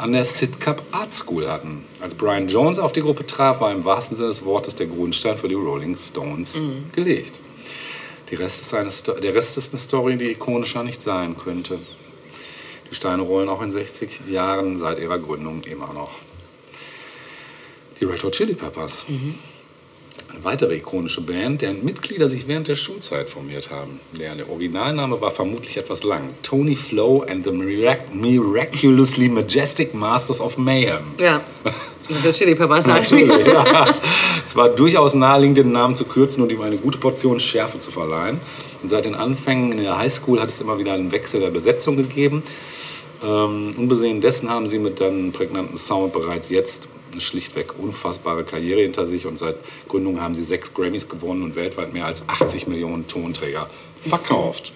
an der Sidcup Art School hatten. Als Brian Jones auf die Gruppe traf, war im wahrsten Sinne des Wortes der Grundstein für die Rolling Stones gelegt. Die Rest eine der Rest ist eine Story, die ikonischer nicht sein könnte. Die Steine rollen auch in 60 Jahren seit ihrer Gründung immer noch. Die Red Hot Chili Peppers. Eine weitere ikonische Band, deren Mitglieder sich während der Schulzeit formiert haben. Der, der Originalname war vermutlich etwas lang. Tony Flo and the Mirac Miraculously Majestic Masters of Mayhem. Ja. Der Chili Peppers Natürlich, ja. Es war durchaus naheliegend, den Namen zu kürzen und ihm eine gute Portion Schärfe zu verleihen. Und seit den Anfängen in der Highschool hat es immer wieder einen Wechsel der Besetzung gegeben. Ähm, unbesehen dessen haben sie mit einem prägnanten Sound bereits jetzt eine schlichtweg unfassbare Karriere hinter sich und seit Gründung haben sie sechs Grammys gewonnen und weltweit mehr als 80 Millionen Tonträger verkauft.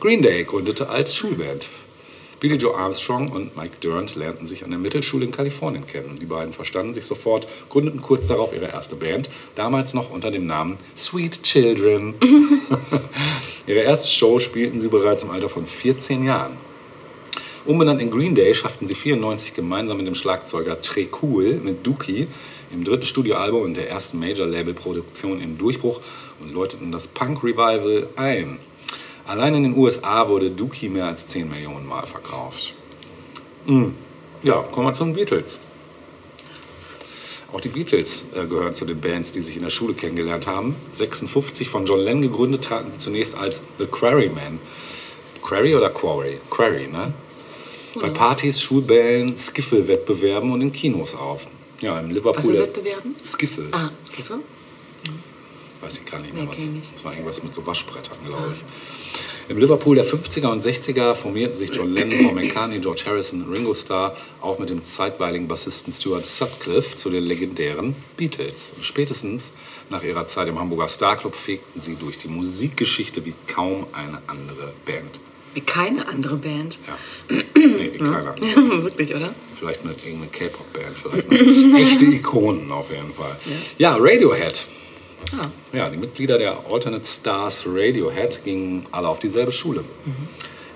Green Day gründete als Schulband. Billy Joe Armstrong und Mike Durant lernten sich an der Mittelschule in Kalifornien kennen. Die beiden verstanden sich sofort, gründeten kurz darauf ihre erste Band, damals noch unter dem Namen Sweet Children. ihre erste Show spielten sie bereits im Alter von 14 Jahren. Umbenannt in Green Day schafften sie 94 gemeinsam mit dem Schlagzeuger Trey Cool mit Dookie im dritten Studioalbum und der ersten Major-Label-Produktion im Durchbruch und läuteten das Punk-Revival ein. Allein in den USA wurde Dookie mehr als 10 Millionen Mal verkauft. Mm. Ja, kommen wir zu den Beatles. Auch die Beatles äh, gehören zu den Bands, die sich in der Schule kennengelernt haben. 56 von John Lennon gegründet, traten sie zunächst als The Quarrymen. Quarry oder Quarry? Quarry, ne? Bei Partys, Schulbällen, Skiffle-Wettbewerben und in Kinos auf. Ja, im Liverpool. Was für Wettbewerben? Skiffle. Ah, Skiffe? Weiß ich gar nicht mehr, Nee, was. Das war irgendwas mit so Waschbrettern, glaube ich. Im Liverpool der 50er und 60er formierten sich John Lennon, Paul McCartney, George Harrison, Ringo Starr, auch mit dem zeitweiligen Bassisten Stuart Sutcliffe zu den legendären Beatles. Und spätestens nach ihrer Zeit im Hamburger Starclub fegten sie durch die Musikgeschichte wie kaum eine andere Band. Wie keine andere Band. Ja. Nee, wie keine andere. Wirklich, oder? Vielleicht mit irgendeiner K-Pop-Band, vielleicht. Echte Ikonen auf jeden Fall. Ja, Radiohead. Ah. Ja, die Mitglieder der Alternate Stars Radiohead gingen alle auf dieselbe Schule.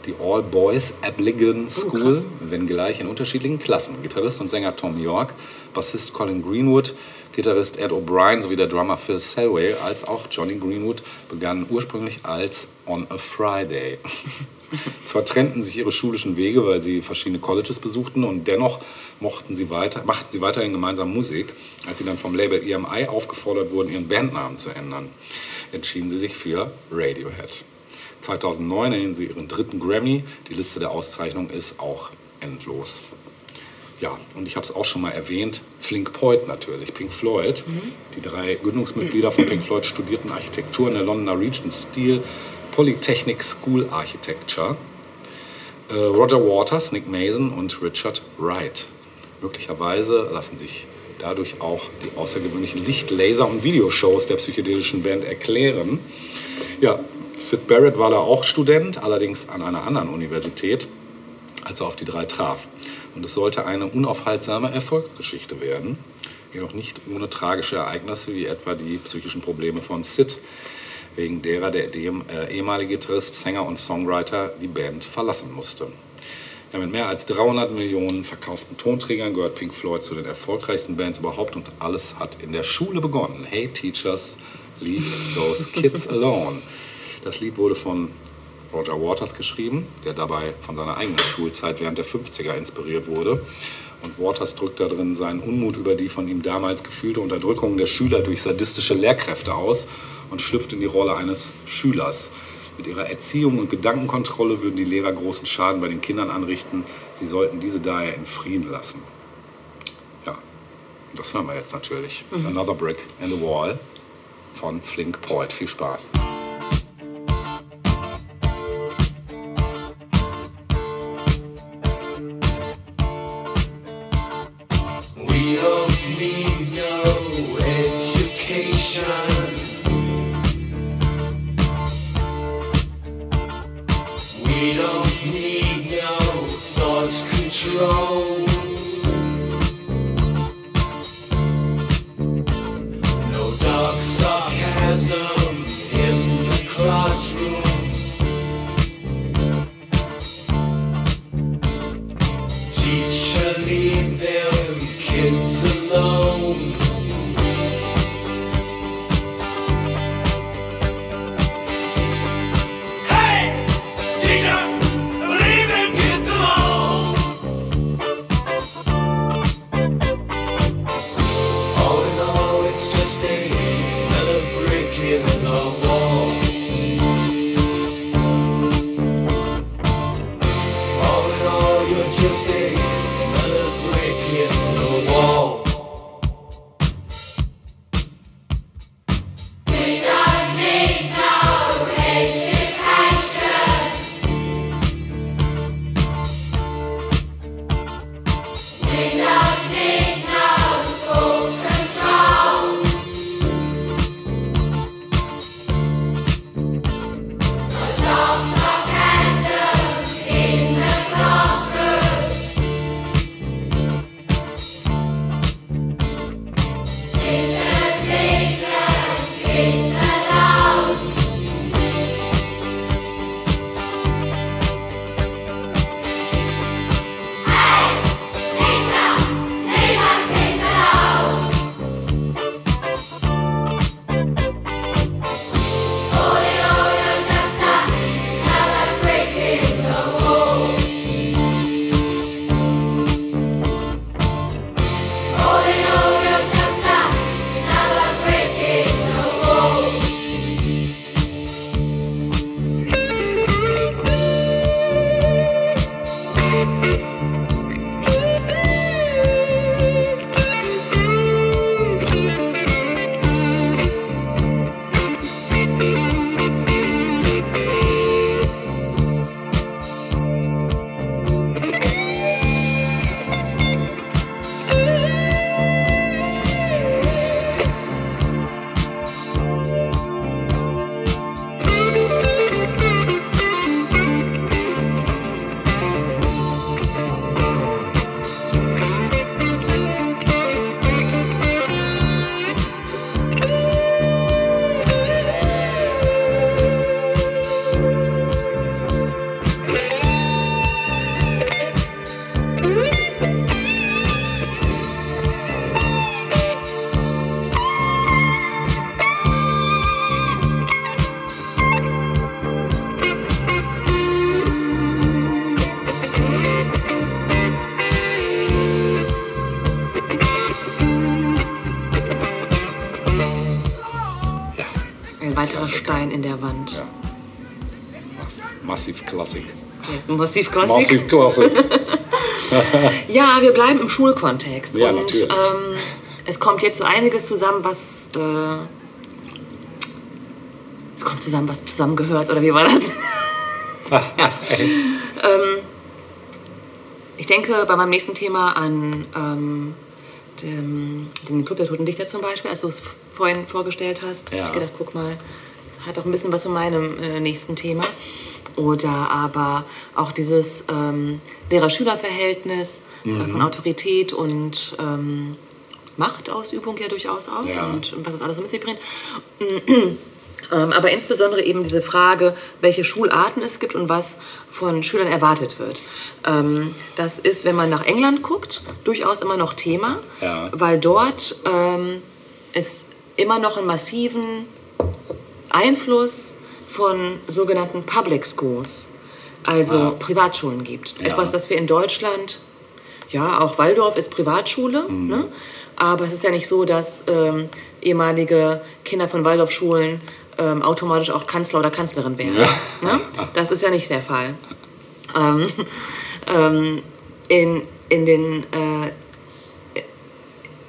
Die All Boys Abligan School, krass. wenngleich in unterschiedlichen Klassen. Gitarrist und Sänger Tom York, Bassist Colin Greenwood, Gitarrist Ed O'Brien sowie der Drummer Phil Selway als auch Johnny Greenwood begannen ursprünglich als On a Friday. Zwar trennten sich ihre schulischen Wege, weil sie verschiedene Colleges besuchten und dennoch mochten sie weiter, machten sie weiterhin gemeinsam Musik. Als sie dann vom Label EMI aufgefordert wurden, ihren Bandnamen zu ändern, entschieden sie sich für Radiohead. 2009 erhielten sie ihren dritten Grammy. Die Liste der Auszeichnungen ist auch endlos. Ja, und ich habe es auch schon mal erwähnt, Flink Poit natürlich, Pink Floyd. Die drei Gründungsmitglieder von Pink Floyd studierten Architektur in der Londoner Regent Steel Polytechnic School Architecture. Äh, Roger Waters, Nick Mason und Richard Wright. Möglicherweise lassen sich dadurch auch die außergewöhnlichen Licht-, Laser- und Videoshows der psychedelischen Band erklären. Ja, Sid Barrett war da auch Student, allerdings an einer anderen Universität, als er auf die drei traf. Und es sollte eine unaufhaltsame Erfolgsgeschichte werden, jedoch nicht ohne tragische Ereignisse wie etwa die psychischen Probleme von Sid, wegen derer der dem, äh, ehemalige Gitarrist, Sänger und Songwriter die Band verlassen musste. Ja, mit mehr als 300 Millionen verkauften Tonträgern gehört Pink Floyd zu den erfolgreichsten Bands überhaupt und alles hat in der Schule begonnen. Hey Teachers, leave those kids alone. Das Lied wurde von Roger Waters geschrieben, der dabei von seiner eigenen Schulzeit während der 50er inspiriert wurde. Und Waters drückt da drin seinen Unmut über die von ihm damals gefühlte Unterdrückung der Schüler durch sadistische Lehrkräfte aus und schlüpft in die Rolle eines Schülers. Mit ihrer Erziehung und Gedankenkontrolle würden die Lehrer großen Schaden bei den Kindern anrichten. Sie sollten diese daher in Frieden lassen. Ja, das hören wir jetzt natürlich. Another Brick in the Wall von Flink Poet. Viel Spaß. In der Wand. Ja. Mass, massiv Klassik. Yes, massiv Klassik. Massiv Klassik. Ja, wir bleiben im Schulkontext. Ja, und natürlich. ähm, es kommt jetzt so einiges zusammen, was. Äh, es kommt zusammen, was zusammengehört, oder wie war das? ja. ähm, ich denke bei meinem nächsten Thema an ähm, den, den Club der Toten Dichter zum Beispiel, als du es vorhin vorgestellt hast. Ja. Ich gedacht, guck mal, hat auch ein bisschen was von meinem äh, nächsten Thema. Oder aber auch dieses ähm, Lehrer-Schüler-Verhältnis Mhm. äh, von Autorität und ähm, Machtausübung ja durchaus auch Ja. und was das alles so mit sich bringt. Ähm, aber insbesondere eben diese Frage, welche Schularten es gibt und was von Schülern erwartet wird. Ähm, das ist, wenn man nach England guckt, durchaus immer noch Thema, Ja. weil dort ähm, es immer noch einen massiven Einfluss von sogenannten Public Schools, also Ah. Privatschulen gibt. Ja. Etwas, das wir in Deutschland, ja, auch Waldorf ist Privatschule, Mhm. ne? aber es ist ja nicht so, dass ähm, ehemalige Kinder von Waldorfschulen ähm, automatisch auch Kanzler oder Kanzlerin wären. Ne? Das ist ja nicht der Fall. Ähm, ähm, in, in, den, äh,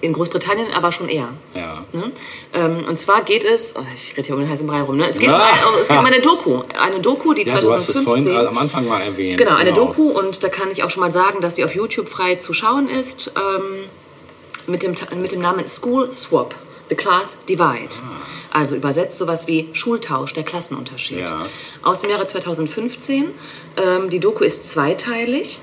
in Großbritannien aber schon eher. Ja. Ne? Ähm, und zwar geht es, oh, ich rede hier um den heißen Brei rum, ne? es, geht Ah. um, es geht um eine Doku. Eine Doku, die Ja, du hast es 2015... vorhin am Anfang mal erwähnt. Genau, eine Doku und da kann ich auch schon mal sagen, dass die auf YouTube frei zu schauen ist ähm, mit, dem, mit dem Namen School Swap, The Class Divide. Also übersetzt sowas wie Schultausch, der Klassenunterschied. Ja. Aus dem Jahre 2015. Ähm, die Doku ist zweiteilig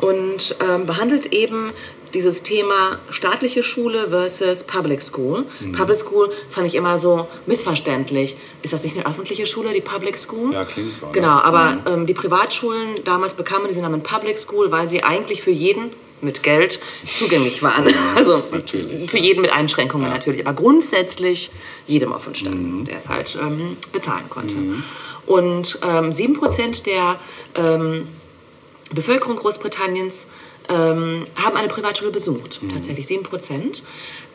und ähm, behandelt eben dieses Thema staatliche Schule versus Public School. Public School fand ich immer so missverständlich. Ist das nicht eine öffentliche Schule, die Public School? Ja, klingt so, ne? Genau, aber ähm, die Privatschulen damals bekamen diesen Namen Public School, weil sie eigentlich für jeden mit Geld zugänglich waren. Also Natürlich, für ja. jeden mit Einschränkungen natürlich, aber grundsätzlich jedem offen stand, Mhm. der es halt ähm, bezahlen konnte. Und ähm, 7% der ähm, Bevölkerung Großbritanniens ähm, haben eine Privatschule besucht. Mhm. Tatsächlich 7 Prozent.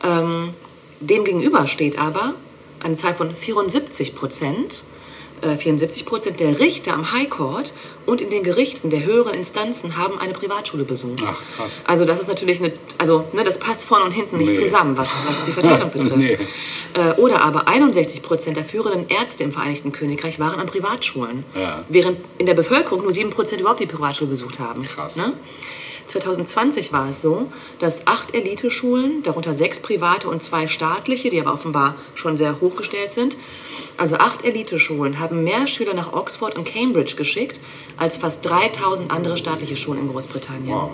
Ähm, Demgegenüber steht aber eine Zahl von 74 Prozent. Äh, 74 Prozent der Richter am High Court und in den Gerichten der höheren Instanzen haben eine Privatschule besucht. Ach, krass. Also das ist natürlich eine, also ne, das passt vorne und hinten nicht Nee. zusammen, was, was die Verteilung betrifft. Nee. Äh, oder aber 61 Prozent der führenden Ärzte im Vereinigten Königreich waren an Privatschulen, Ja. während in der Bevölkerung nur 7 Prozent überhaupt die Privatschule besucht haben. Krass. Ne? 2020 war es so, dass acht Eliteschulen, darunter sechs private und zwei staatliche, die aber offenbar schon sehr hochgestellt sind, also acht Eliteschulen haben mehr Schüler nach Oxford und Cambridge geschickt als fast 3000 andere staatliche Schulen in Großbritannien. Wow.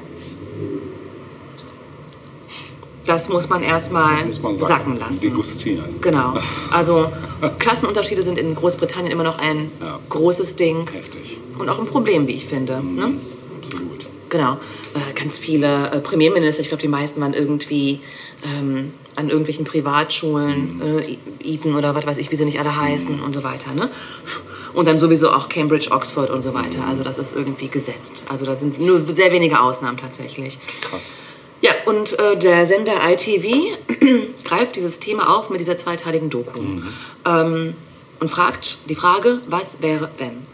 Das muss man erstmal Muss man sagen. sacken lassen. Degustieren. Genau. Also Klassenunterschiede sind in Großbritannien immer noch ein Ja. großes Ding Heftig. und auch ein Problem, wie ich finde. Ne? Absolut. Genau. Äh, ganz viele äh, Premierminister, ich glaube, die meisten waren irgendwie ähm, an irgendwelchen Privatschulen, äh, Eton oder was weiß ich, wie sie nicht alle heißen und so weiter. Ne? Und dann sowieso auch Cambridge, Oxford und so weiter. Also das ist irgendwie gesetzt. Also da sind nur sehr wenige Ausnahmen tatsächlich. Krass. Ja, und äh, der Sender ITV greift dieses Thema auf mit dieser zweiteiligen Doku ähm, und fragt die Frage, was wäre, wenn?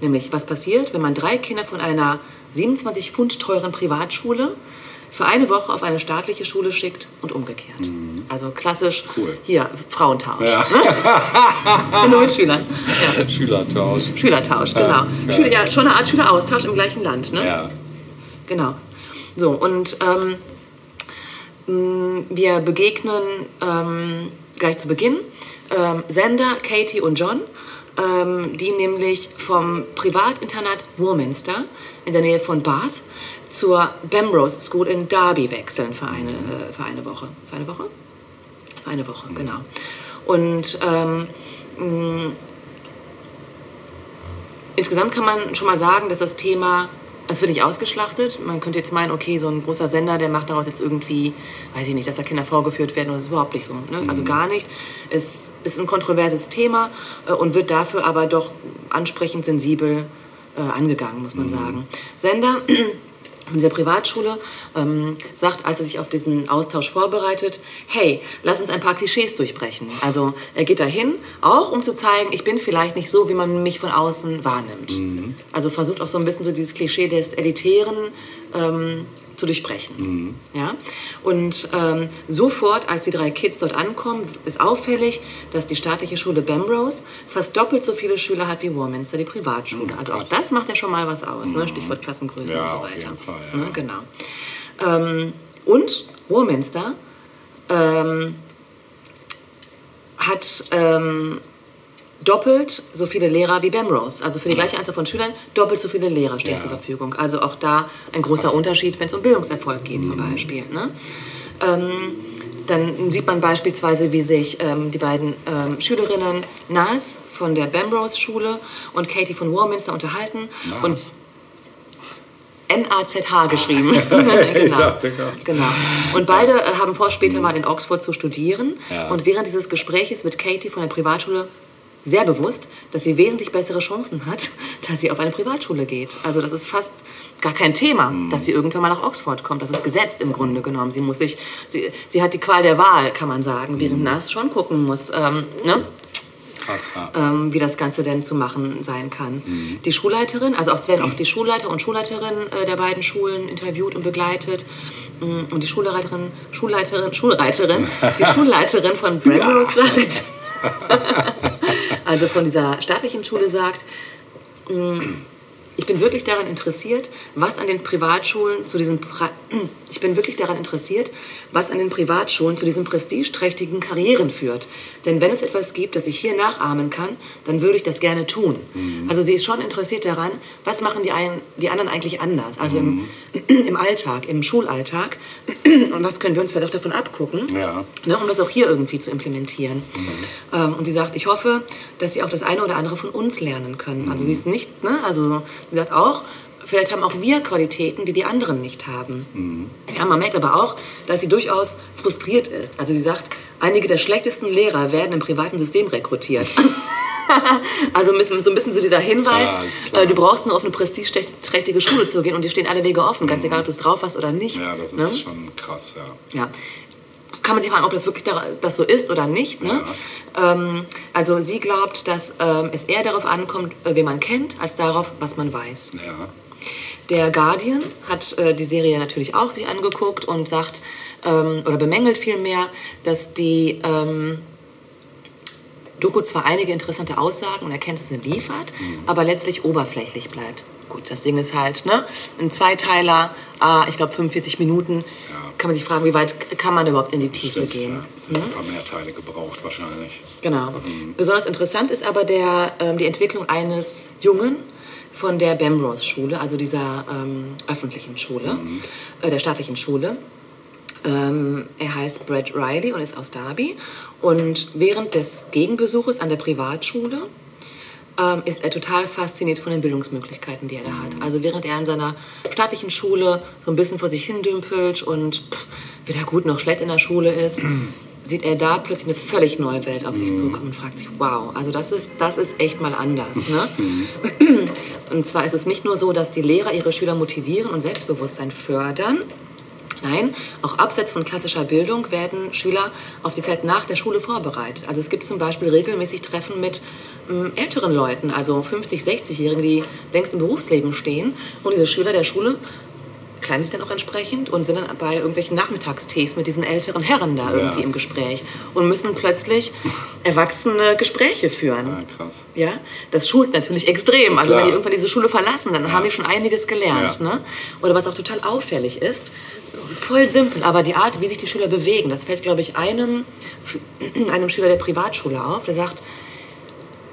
Nämlich, was passiert, wenn man drei Kinder von einer 27 Pfund teuren Privatschule für eine Woche auf eine staatliche Schule schickt und umgekehrt. Also klassisch, Cool. hier, Frauentausch. Ne? Nur mit Schülern. Ja. Schülertausch. Schülertausch, genau. Ja, Schüler, ja, schon eine Art Schüleraustausch im gleichen Land. Ne? Ja. Genau. So, und ähm, mh, wir begegnen ähm, gleich zu Beginn ähm, Sander, Katie und John, ähm, die nämlich vom Privatinternat Warminster in der Nähe von Bath zur Bemrose School in Derby wechseln für eine, äh, für eine Woche. Für eine Woche? Für eine Woche, genau. Und ähm, mh, insgesamt kann man schon mal sagen, dass das Thema, es wird nicht ausgeschlachtet. Man könnte jetzt meinen, okay, so ein großer Sender, der macht daraus jetzt irgendwie, weiß ich nicht, dass da Kinder vorgeführt werden, das ist überhaupt nicht so. Ne? Also gar nicht. Es ist ein kontroverses Thema äh, und wird dafür aber doch ansprechend sensibel äh, angegangen, muss man sagen. Sender von dieser Privatschule ähm, sagt, als er sich auf diesen Austausch vorbereitet, hey, lass uns ein paar Klischees durchbrechen. Also er geht dahin, auch um zu zeigen, ich bin vielleicht nicht so, wie man mich von außen wahrnimmt. Also versucht auch so ein bisschen so dieses Klischee des Elitären ähm, zu durchbrechen. Ja? Und ähm, sofort, als die drei Kids dort ankommen, ist auffällig, dass die staatliche Schule Bamrose fast doppelt so viele Schüler hat wie Warminster, die Privatschule. Also auch das macht ja schon mal was aus, ne? Stichwort Klassengröße Ja, und so weiter. Fall, ja. Ne? Genau. Ähm, und Warminster ähm, hat ähm, doppelt so viele Lehrer wie Bamrose. Also für die gleiche Anzahl von Schülern doppelt so viele Lehrer stehen Ja. zur Verfügung. Also auch da ein großer Unterschied, wenn es um Bildungserfolg geht zum Beispiel. Ne? Ähm, dann sieht man beispielsweise, wie sich ähm, die beiden ähm, Schülerinnen Nas von der Bamrose-Schule und Katie von Warminster unterhalten. Und Nas. N-A-Z-H geschrieben. genau. Ich dachte gerade. genau. Und beide äh, haben vor, später mal in Oxford zu studieren. Ja. Und während dieses Gespräches wird Katie von der Privatschule sehr bewusst, dass sie wesentlich bessere Chancen hat, dass sie auf eine Privatschule geht. Also das ist fast gar kein Thema, Mhm. dass sie irgendwann mal nach Oxford kommt. Das ist gesetzt im Grunde genommen. Sie muss sich, sie, sie hat die Qual der Wahl, kann man sagen, Mhm. während Nas schon gucken muss, ähm, ne? Krass, ja. ähm, wie das Ganze denn zu machen sein kann. Die Schulleiterin, also auch, es werden auch die Schulleiter und Schulleiterinnen äh, der beiden Schulen interviewt und begleitet. Mm, Und die Schulleiterin, Schulleiterin, Schulreiterin, die Schulleiterin von Bramrose sagt, also von dieser staatlichen Schule sagt, mm, ich bin wirklich daran interessiert, was an den Privatschulen zu diesen pra ich bin wirklich daran interessiert, was an den Privatschulen zu diesen prestigeträchtigen Karrieren führt. Denn wenn es etwas gibt, das ich hier nachahmen kann, dann würde ich das gerne tun. Also sie ist schon interessiert daran, was machen die, einen, die anderen eigentlich anders, also im, im Alltag, im Schulalltag und was können wir uns vielleicht auch davon abgucken Ja. ne, um das auch hier irgendwie zu implementieren. Ähm, und sie sagt, ich hoffe, dass sie auch das eine oder andere von uns lernen können. Also sie ist nicht, ne, also sie sagt auch, vielleicht haben auch wir Qualitäten, die die anderen nicht haben. Ja, man merkt aber auch, dass sie durchaus frustriert ist. Also sie sagt, einige der schlechtesten Lehrer werden im privaten System rekrutiert. Also so ein bisschen so dieser Hinweis, Ja, äh, du brauchst nur auf eine prestigeträchtige Schule zu gehen und dir stehen alle Wege offen, ganz egal, ob du es drauf hast oder nicht. Ja, das ist ne? schon krass, ja. Ja. Kann man sich fragen, ob das wirklich da, das so ist oder nicht. Ne? Ähm, also sie glaubt, dass ähm, es eher darauf ankommt, äh, wen man kennt, als darauf, was man weiß. Ja. Der Guardian hat äh, die Serie natürlich auch sich angeguckt und sagt, ähm, oder bemängelt vielmehr, dass die ähm, Doku zwar einige interessante Aussagen und Erkenntnisse liefert, aber letztlich oberflächlich bleibt. Gut, das Ding ist halt, ne, ein Zweiteiler, ah, ich glaube 45 Minuten, kann man sich fragen, wie weit kann man überhaupt in die Tiefe Stimmt, gehen. ja. Ein paar mehr Teile gebraucht wahrscheinlich. Genau. Besonders interessant ist aber der, ähm, die Entwicklung eines Jungen von der Bamrose-Schule, also dieser ähm, öffentlichen Schule, äh, der staatlichen Schule. Ähm, er heißt Brad Riley und ist aus Derby. Und während des Gegenbesuches an der Privatschule ähm, ist er total fasziniert von den Bildungsmöglichkeiten, die er da hat. Also während er an seiner staatlichen Schule so ein bisschen vor sich hin dümpelt und pff, weder gut noch schlecht in der Schule ist, sieht er da plötzlich eine völlig neue Welt auf sich zukommen und fragt sich, wow, also das ist, das ist echt mal anders. Ne? Und zwar ist es nicht nur so, dass die Lehrer ihre Schüler motivieren und Selbstbewusstsein fördern, Nein, auch abseits von klassischer Bildung werden Schüler auf die Zeit nach der Schule vorbereitet. Also es gibt zum Beispiel regelmäßig Treffen mit ähm, älteren Leuten, also 50, 60-Jährigen, die längst im Berufsleben stehen. Und diese Schüler der Schule kleiden sich dann auch entsprechend und sind dann bei irgendwelchen Nachmittagstees mit diesen älteren Herren da irgendwie im Gespräch und müssen plötzlich erwachsene Gespräche führen. Ja, krass. Ja, das schult natürlich extrem. Also Klar. wenn die irgendwann diese Schule verlassen, dann haben die schon einiges gelernt. Ja. Ne? Oder was auch total auffällig ist, voll simpel, aber die Art, wie sich die Schüler bewegen, das fällt, glaube ich, einem, einem Schüler der Privatschule auf. Der sagt,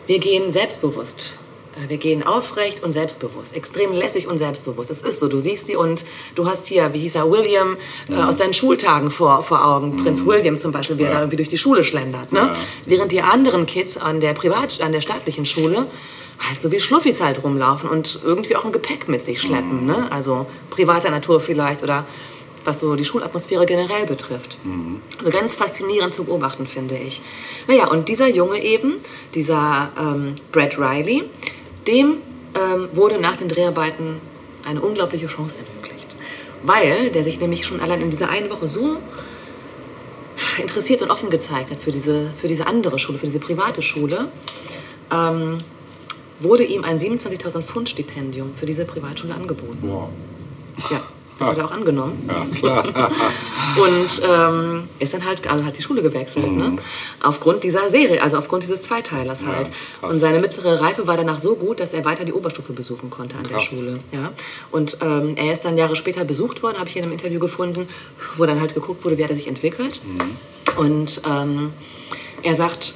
wir gehen selbstbewusst. Äh, Wir gehen aufrecht und selbstbewusst, extrem lässig und selbstbewusst. Es ist so, du siehst die und du hast hier, wie hieß er, William äh, aus seinen Schultagen vor, vor Augen. Prinz William zum Beispiel, wie er da irgendwie durch die Schule schlendert. Ne? Ja. Während die anderen Kids an der Privat, an der staatlichen Schule halt so wie Schluffis halt rumlaufen und irgendwie auch ein Gepäck mit sich schleppen. Ne? Also privater Natur vielleicht oder was so die Schulatmosphäre generell betrifft. Also ganz faszinierend zu beobachten, finde ich. Naja, und dieser Junge eben, dieser ähm, Brad Riley, dem ähm, wurde nach den Dreharbeiten eine unglaubliche Chance ermöglicht. weil der sich nämlich schon allein in dieser einen Woche so interessiert und offen gezeigt hat für diese, für diese andere Schule, für diese private Schule, ähm, wurde ihm ein 27.000 Pfund Stipendium für diese Privatschule angeboten. Wow. Ja, das hat er auch angenommen. Ja, klar. Und ähm, ist dann halt, also hat die Schule gewechselt, ne? Aufgrund dieser Serie, also aufgrund dieses Zweiteilers halt. krass. Und seine mittlere Reife war danach so gut, dass er weiter die Oberstufe besuchen konnte an Krass. der Schule. Ja? Und ähm, er ist dann Jahre später besucht worden, habe ich in einem Interview gefunden, wo dann halt geguckt wurde, wie hat er sich entwickelt. Und ähm, er sagt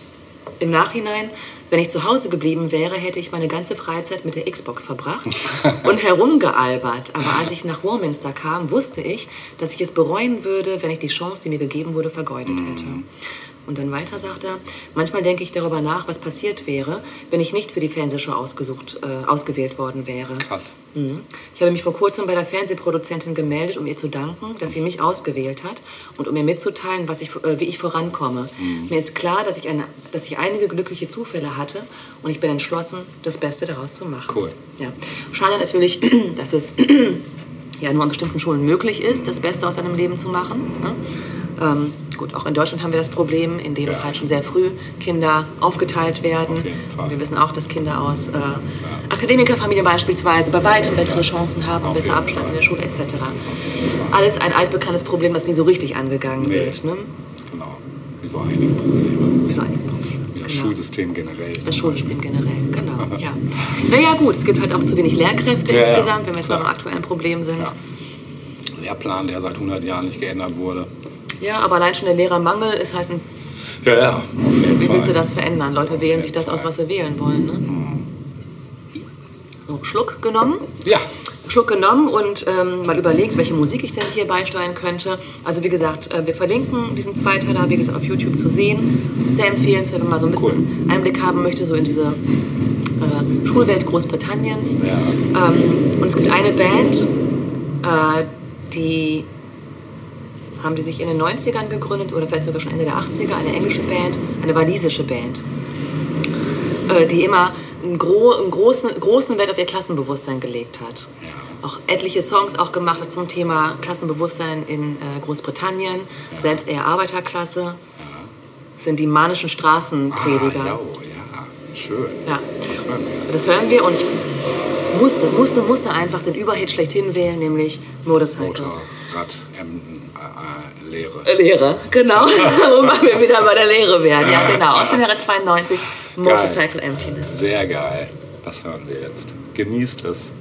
im Nachhinein, wenn ich zu Hause geblieben wäre, hätte ich meine ganze Freizeit mit der Xbox verbracht und herumgealbert. Aber als ich nach Warminster kam, wusste ich, dass ich es bereuen würde, wenn ich die Chance, die mir gegeben wurde, vergeudet hätte. Und dann weiter sagt er, manchmal denke ich darüber nach, was passiert wäre, wenn ich nicht für die Fernsehshow ausgesucht, äh, ausgewählt worden wäre. Krass. Mhm. Ich habe mich vor kurzem bei der Fernsehproduzentin gemeldet, um ihr zu danken, dass sie mich ausgewählt hat und um mir mitzuteilen, was ich, äh, wie ich vorankomme. Mir ist klar, dass ich, eine, dass ich einige glückliche Zufälle hatte und ich bin entschlossen, das Beste daraus zu machen. Cool. Ja. Schade natürlich, dass es ja nur an bestimmten Schulen möglich ist, das Beste aus seinem Leben zu machen. Ne? Ähm, gut, auch in Deutschland haben wir das Problem, in dem Ja. halt schon sehr früh Kinder aufgeteilt werden. Auf wir wissen auch, dass Kinder aus äh, Akademikerfamilien beispielsweise bei weitem bessere Chancen haben, Auf besser abschneiden in der Schule etc. Alles ein altbekanntes Problem, das nie so richtig angegangen Nee. wird. Ne? Genau. Wie so einige Probleme. So einige Probleme. Das Genau. Schulsystem generell. Das Schulsystem generell, genau. Ja. Naja gut, es gibt halt auch zu wenig Lehrkräfte Ja, insgesamt, wenn wir jetzt mal klar. beim aktuellen Problem sind. Ja. Lehrplan, der seit 100 Jahren nicht geändert wurde. Ja, aber allein schon der Lehrermangel ist halt ein. Ja, ja, auf jeden Wie Fall. willst du das verändern? Leute wählen jeden sich das aus, Fall. was sie wählen wollen. Ne? So, Schluck genommen. Ja, Schluck genommen und ähm, mal überlegt, welche Musik ich denn hier beisteuern könnte. Also wie gesagt, äh, wir verlinken diesen Zweiteiler, wie gesagt, auf YouTube zu sehen. Sehr empfehlenswert, wenn man so ein bisschen Einblick haben möchte, so in diese äh, Schulwelt Großbritanniens. ja. Ähm, und es gibt eine Band, äh, die haben die sich in den 90ern gegründet oder vielleicht sogar schon Ende der 80er, eine englische Band, eine walisische Band, äh, die immer einen, gro einen großen, großen Wert auf ihr Klassenbewusstsein gelegt hat. Ja. Auch etliche Songs auch gemacht hat zum Thema Klassenbewusstsein in äh, Großbritannien, selbst eher Arbeiterklasse. Das sind die manischen Straßenprediger. Ah, ja, oh, ja, schön. Ja. Das hören wir. Das hören wir und ich musste, musste, musste einfach den Überhit schlechthin wählen, nämlich Motorcycle. Motorrad, Emden, äh, äh, Lehre. Äh, Lehre, genau. Wobei wir wieder bei der Lehre wären. Ja, genau. Aus dem Jahre 92, Motorcycle Emptiness. Sehr geil. Das hören wir jetzt. Genießt es.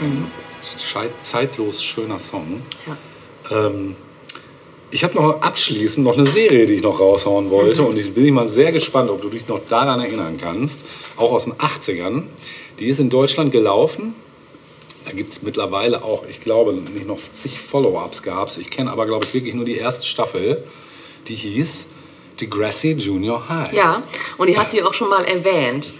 Ein zeitlos schöner Song. Ja. Ähm, ich habe noch abschließend noch eine Serie, die ich noch raushauen wollte. Und ich bin mal sehr gespannt, ob du dich noch daran erinnern kannst. Auch aus den 80ern. Die ist in Deutschland gelaufen. Da gibt es mittlerweile auch, ich glaube, nicht noch zig Follow-ups gab Ich kenne aber, glaube ich, wirklich nur die erste Staffel. Die hieß Degrassi Junior High. Ja, und die hast du ja auch schon mal erwähnt.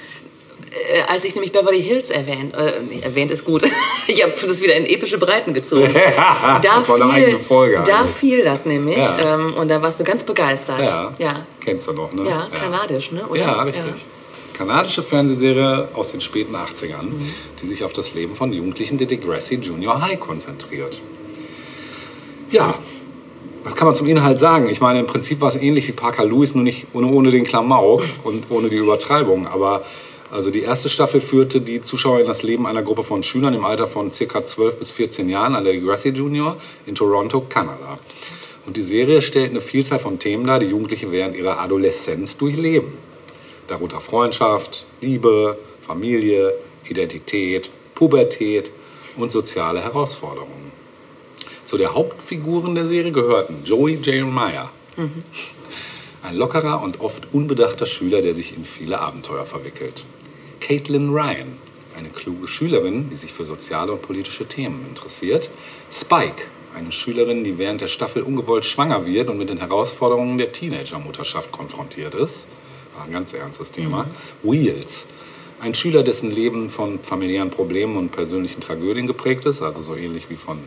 Äh, als ich nämlich Beverly Hills erwähnt, äh, erwähnt ist gut, ich habe das wieder in epische Breiten gezogen. das war eine eigene Folge Da eigentlich. fiel das nämlich Ja. ähm, und da warst du ganz begeistert. Ja. ja. Kennst du noch, ne? Ja, kanadisch, ne? Oder? Ja, richtig. Kanadische Fernsehserie aus den späten 80ern, Mhm. die sich auf das Leben von Jugendlichen der Degrassi Junior High konzentriert. Ja, was kann man zum Inhalt sagen? Ich meine, im Prinzip war es ähnlich wie Parker Lewis, nur nicht ohne, ohne den Klamauk und ohne die Übertreibung. Aber also die erste Staffel führte die Zuschauer in das Leben einer Gruppe von Schülern im Alter von ca. 12 bis 14 Jahren an der Degrassi Junior in Toronto, Kanada. Und die Serie stellt eine Vielzahl von Themen dar, die Jugendliche während ihrer Adoleszenz durchleben. Darunter Freundschaft, Liebe, Familie, Identität, Pubertät und soziale Herausforderungen. Zu der Hauptfiguren der Serie gehörten Joey Jeremiah, ein lockerer und oft unbedachter Schüler, der sich in viele Abenteuer verwickelt. Caitlin Ryan, eine kluge Schülerin, die sich für soziale und politische Themen interessiert. Spike, eine Schülerin, die während der Staffel ungewollt schwanger wird und mit den Herausforderungen der Teenagermutterschaft konfrontiert ist. War ein ganz ernstes Thema. Wheels, ein Schüler, dessen Leben von familiären Problemen und persönlichen Tragödien geprägt ist, also so ähnlich wie von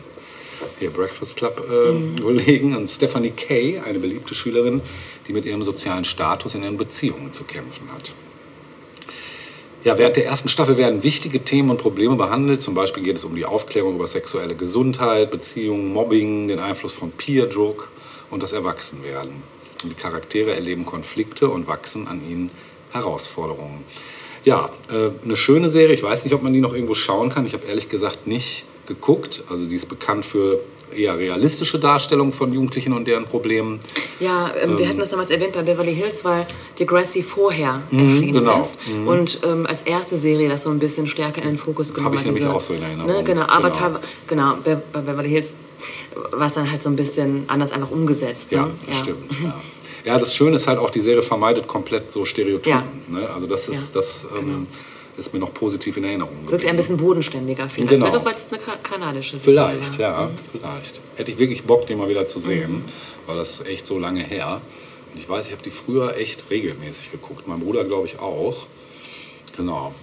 hier Breakfast Club äh, Kollegen und Stephanie Kay, eine beliebte Schülerin, die mit ihrem sozialen Status in ihren Beziehungen zu kämpfen hat. Ja, während der ersten Staffel werden wichtige Themen und Probleme behandelt. Zum Beispiel geht es um die Aufklärung über sexuelle Gesundheit, Beziehungen, Mobbing, den Einfluss von Peer-Druck und das Erwachsenwerden. Und die Charaktere erleben Konflikte und wachsen an ihnen Herausforderungen. Ja, äh, eine schöne Serie. Ich weiß nicht, ob man die noch irgendwo schauen kann. Ich habe ehrlich gesagt nicht geguckt. Also die ist bekannt für eher realistische Darstellungen von Jugendlichen und deren Problemen. Ja, ähm, wir hatten das damals erwähnt bei Beverly Hills, weil Degrassi vorher erschienen genau. ist und ähm, als erste Serie das so ein bisschen stärker in den Fokus genommen ich hat. nämlich diese- auch so in Erinnerung. Ne, genau, aber Genau. genau, bei, Beverly Hills war es dann halt so ein bisschen anders einfach umgesetzt. Ja, ne? das stimmt. Ja. ja, das Schöne ist halt auch, die Serie vermeidet komplett so Stereotypen. Ja. Ne? Also das ist, Ja, das ähm, ist mir noch positiv in Erinnerung Wirkt eher ein geblieben. bisschen bodenständiger vielleicht. Genau. Vielleicht auch, weil es eine ka kanadische Serie Vielleicht, war. ja, vielleicht. Hätte ich wirklich Bock, die mal wieder zu sehen, Mhm. weil das ist echt so lange her. Und ich weiß, ich habe die früher echt regelmäßig geguckt. Mein Bruder, glaube ich, auch. Genau.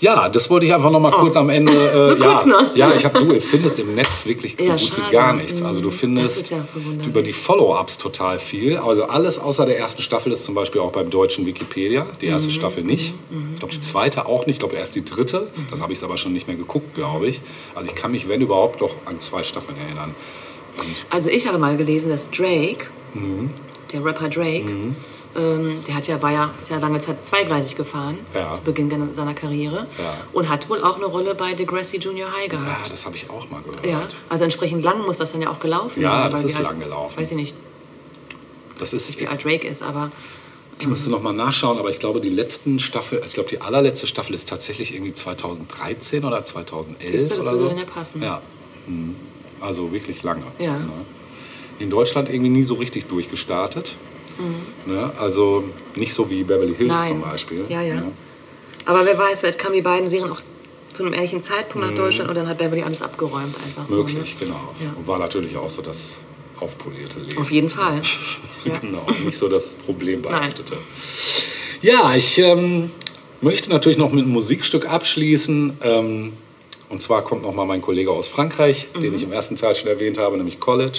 Ja, das wollte ich einfach noch mal kurz am Ende. Äh, Oh. So ja, kurz noch? ja, ich habe du findest im Netz wirklich so Ja, gut schade. wie gar nichts. Mhm. Also du findest ja über die Follow-ups total viel. Also alles außer der ersten Staffel ist zum Beispiel auch beim deutschen Wikipedia. Die Mhm. erste Staffel nicht. Ich glaube die zweite auch nicht. Ich glaube erst die dritte. Das habe ich aber schon nicht mehr geguckt, glaube ich. Also ich kann mich wenn überhaupt noch an zwei Staffeln erinnern. Also ich habe mal gelesen, dass Drake, Mhm. der Rapper Drake, ähm, der hat ja, war ja, ist ja lange Zeit zweigleisig gefahren, Ja. zu Beginn seiner Karriere. Ja. Und hat wohl auch eine Rolle bei Degrassi Junior High Ja, gehabt. das habe ich auch mal gehört. Ja, also entsprechend lang muss das dann ja auch gelaufen Ja, sein. das weil ist die lang gelaufen. Weiß ich nicht, Das ist, wie alt Drake ist, aber ich müsste noch mal nachschauen, aber ich glaube, die letzten Staffel, ich glaube, die allerletzte Staffel ist tatsächlich irgendwie 2013 oder 2011 Siehst du, das würde so. dann ja passen. Ja, mhm. also wirklich lange. Ja. Ne? In Deutschland irgendwie nie so richtig durchgestartet. Ne? Also nicht so wie Beverly Hills Mhm. Nein. zum Beispiel. Ja, ja. Ne? Aber wer weiß, vielleicht kamen die beiden Serien auch zu einem ähnlichen Zeitpunkt nach Deutschland und dann hat Beverly alles abgeräumt einfach Mhm. Möglich, so. Ne? genau. Ja. Und war natürlich auch so das aufpolierte Leben. Auf jeden Fall. Ja. Genau, nicht so das Problembehaftete. Ja, ich ähm, möchte natürlich noch mit einem Musikstück abschließen. Ähm, und zwar kommt noch mal mein Kollege aus Frankreich, den ich im ersten Teil schon erwähnt habe, nämlich College.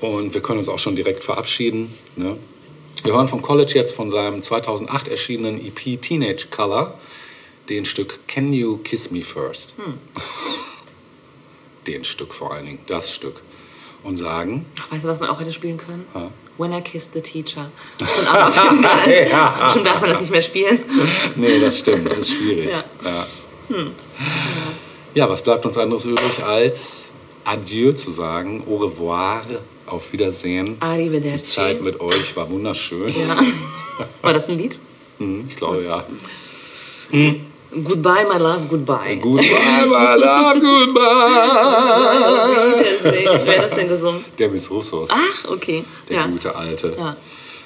Und wir können uns auch schon direkt verabschieden. Ne? Wir hören von College jetzt von seinem 2008 erschienenen EP Teenage Color den Stück Can You Kiss Me First? Den Stück vor allen Dingen, das Stück. Und sagen, Ach, weißt du, was man auch hätte spielen können? Ja. When I Kissed the Teacher. Film Balance. Ja. Schon darf man das nicht mehr spielen. Nee, das stimmt, das ist schwierig. Ja. Ja. Ja. was bleibt uns anderes übrig, als Adieu zu sagen, au revoir, auf Wiedersehen. Arrivederci. Die Zeit mit euch war wunderschön. Ja. War das ein Lied? Hm, Ich glaube, ja. Goodbye, my love, goodbye. Goodbye, my love, goodbye. Deswegen. Wer hat das denn gesungen? Der Miss Russos, Ach, okay. der ja. gute Alte. Ja.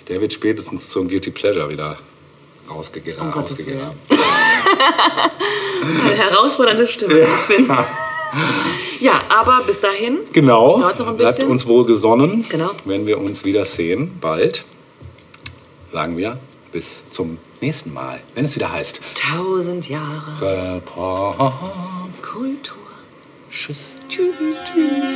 Der wird spätestens zum Guilty Pleasure wieder rausgegraben. Um herausfordernde Stimme, ich finde. Ja, aber bis dahin. Genau, noch ein bleibt bisschen? uns wohl gesonnen, Genau. wenn wir uns wiedersehen, bald. Sagen wir, bis zum nächsten Mal, wenn es wieder heißt. Tausend Jahre Report. Kultur. Tschüss. Tschüss. Tschüss.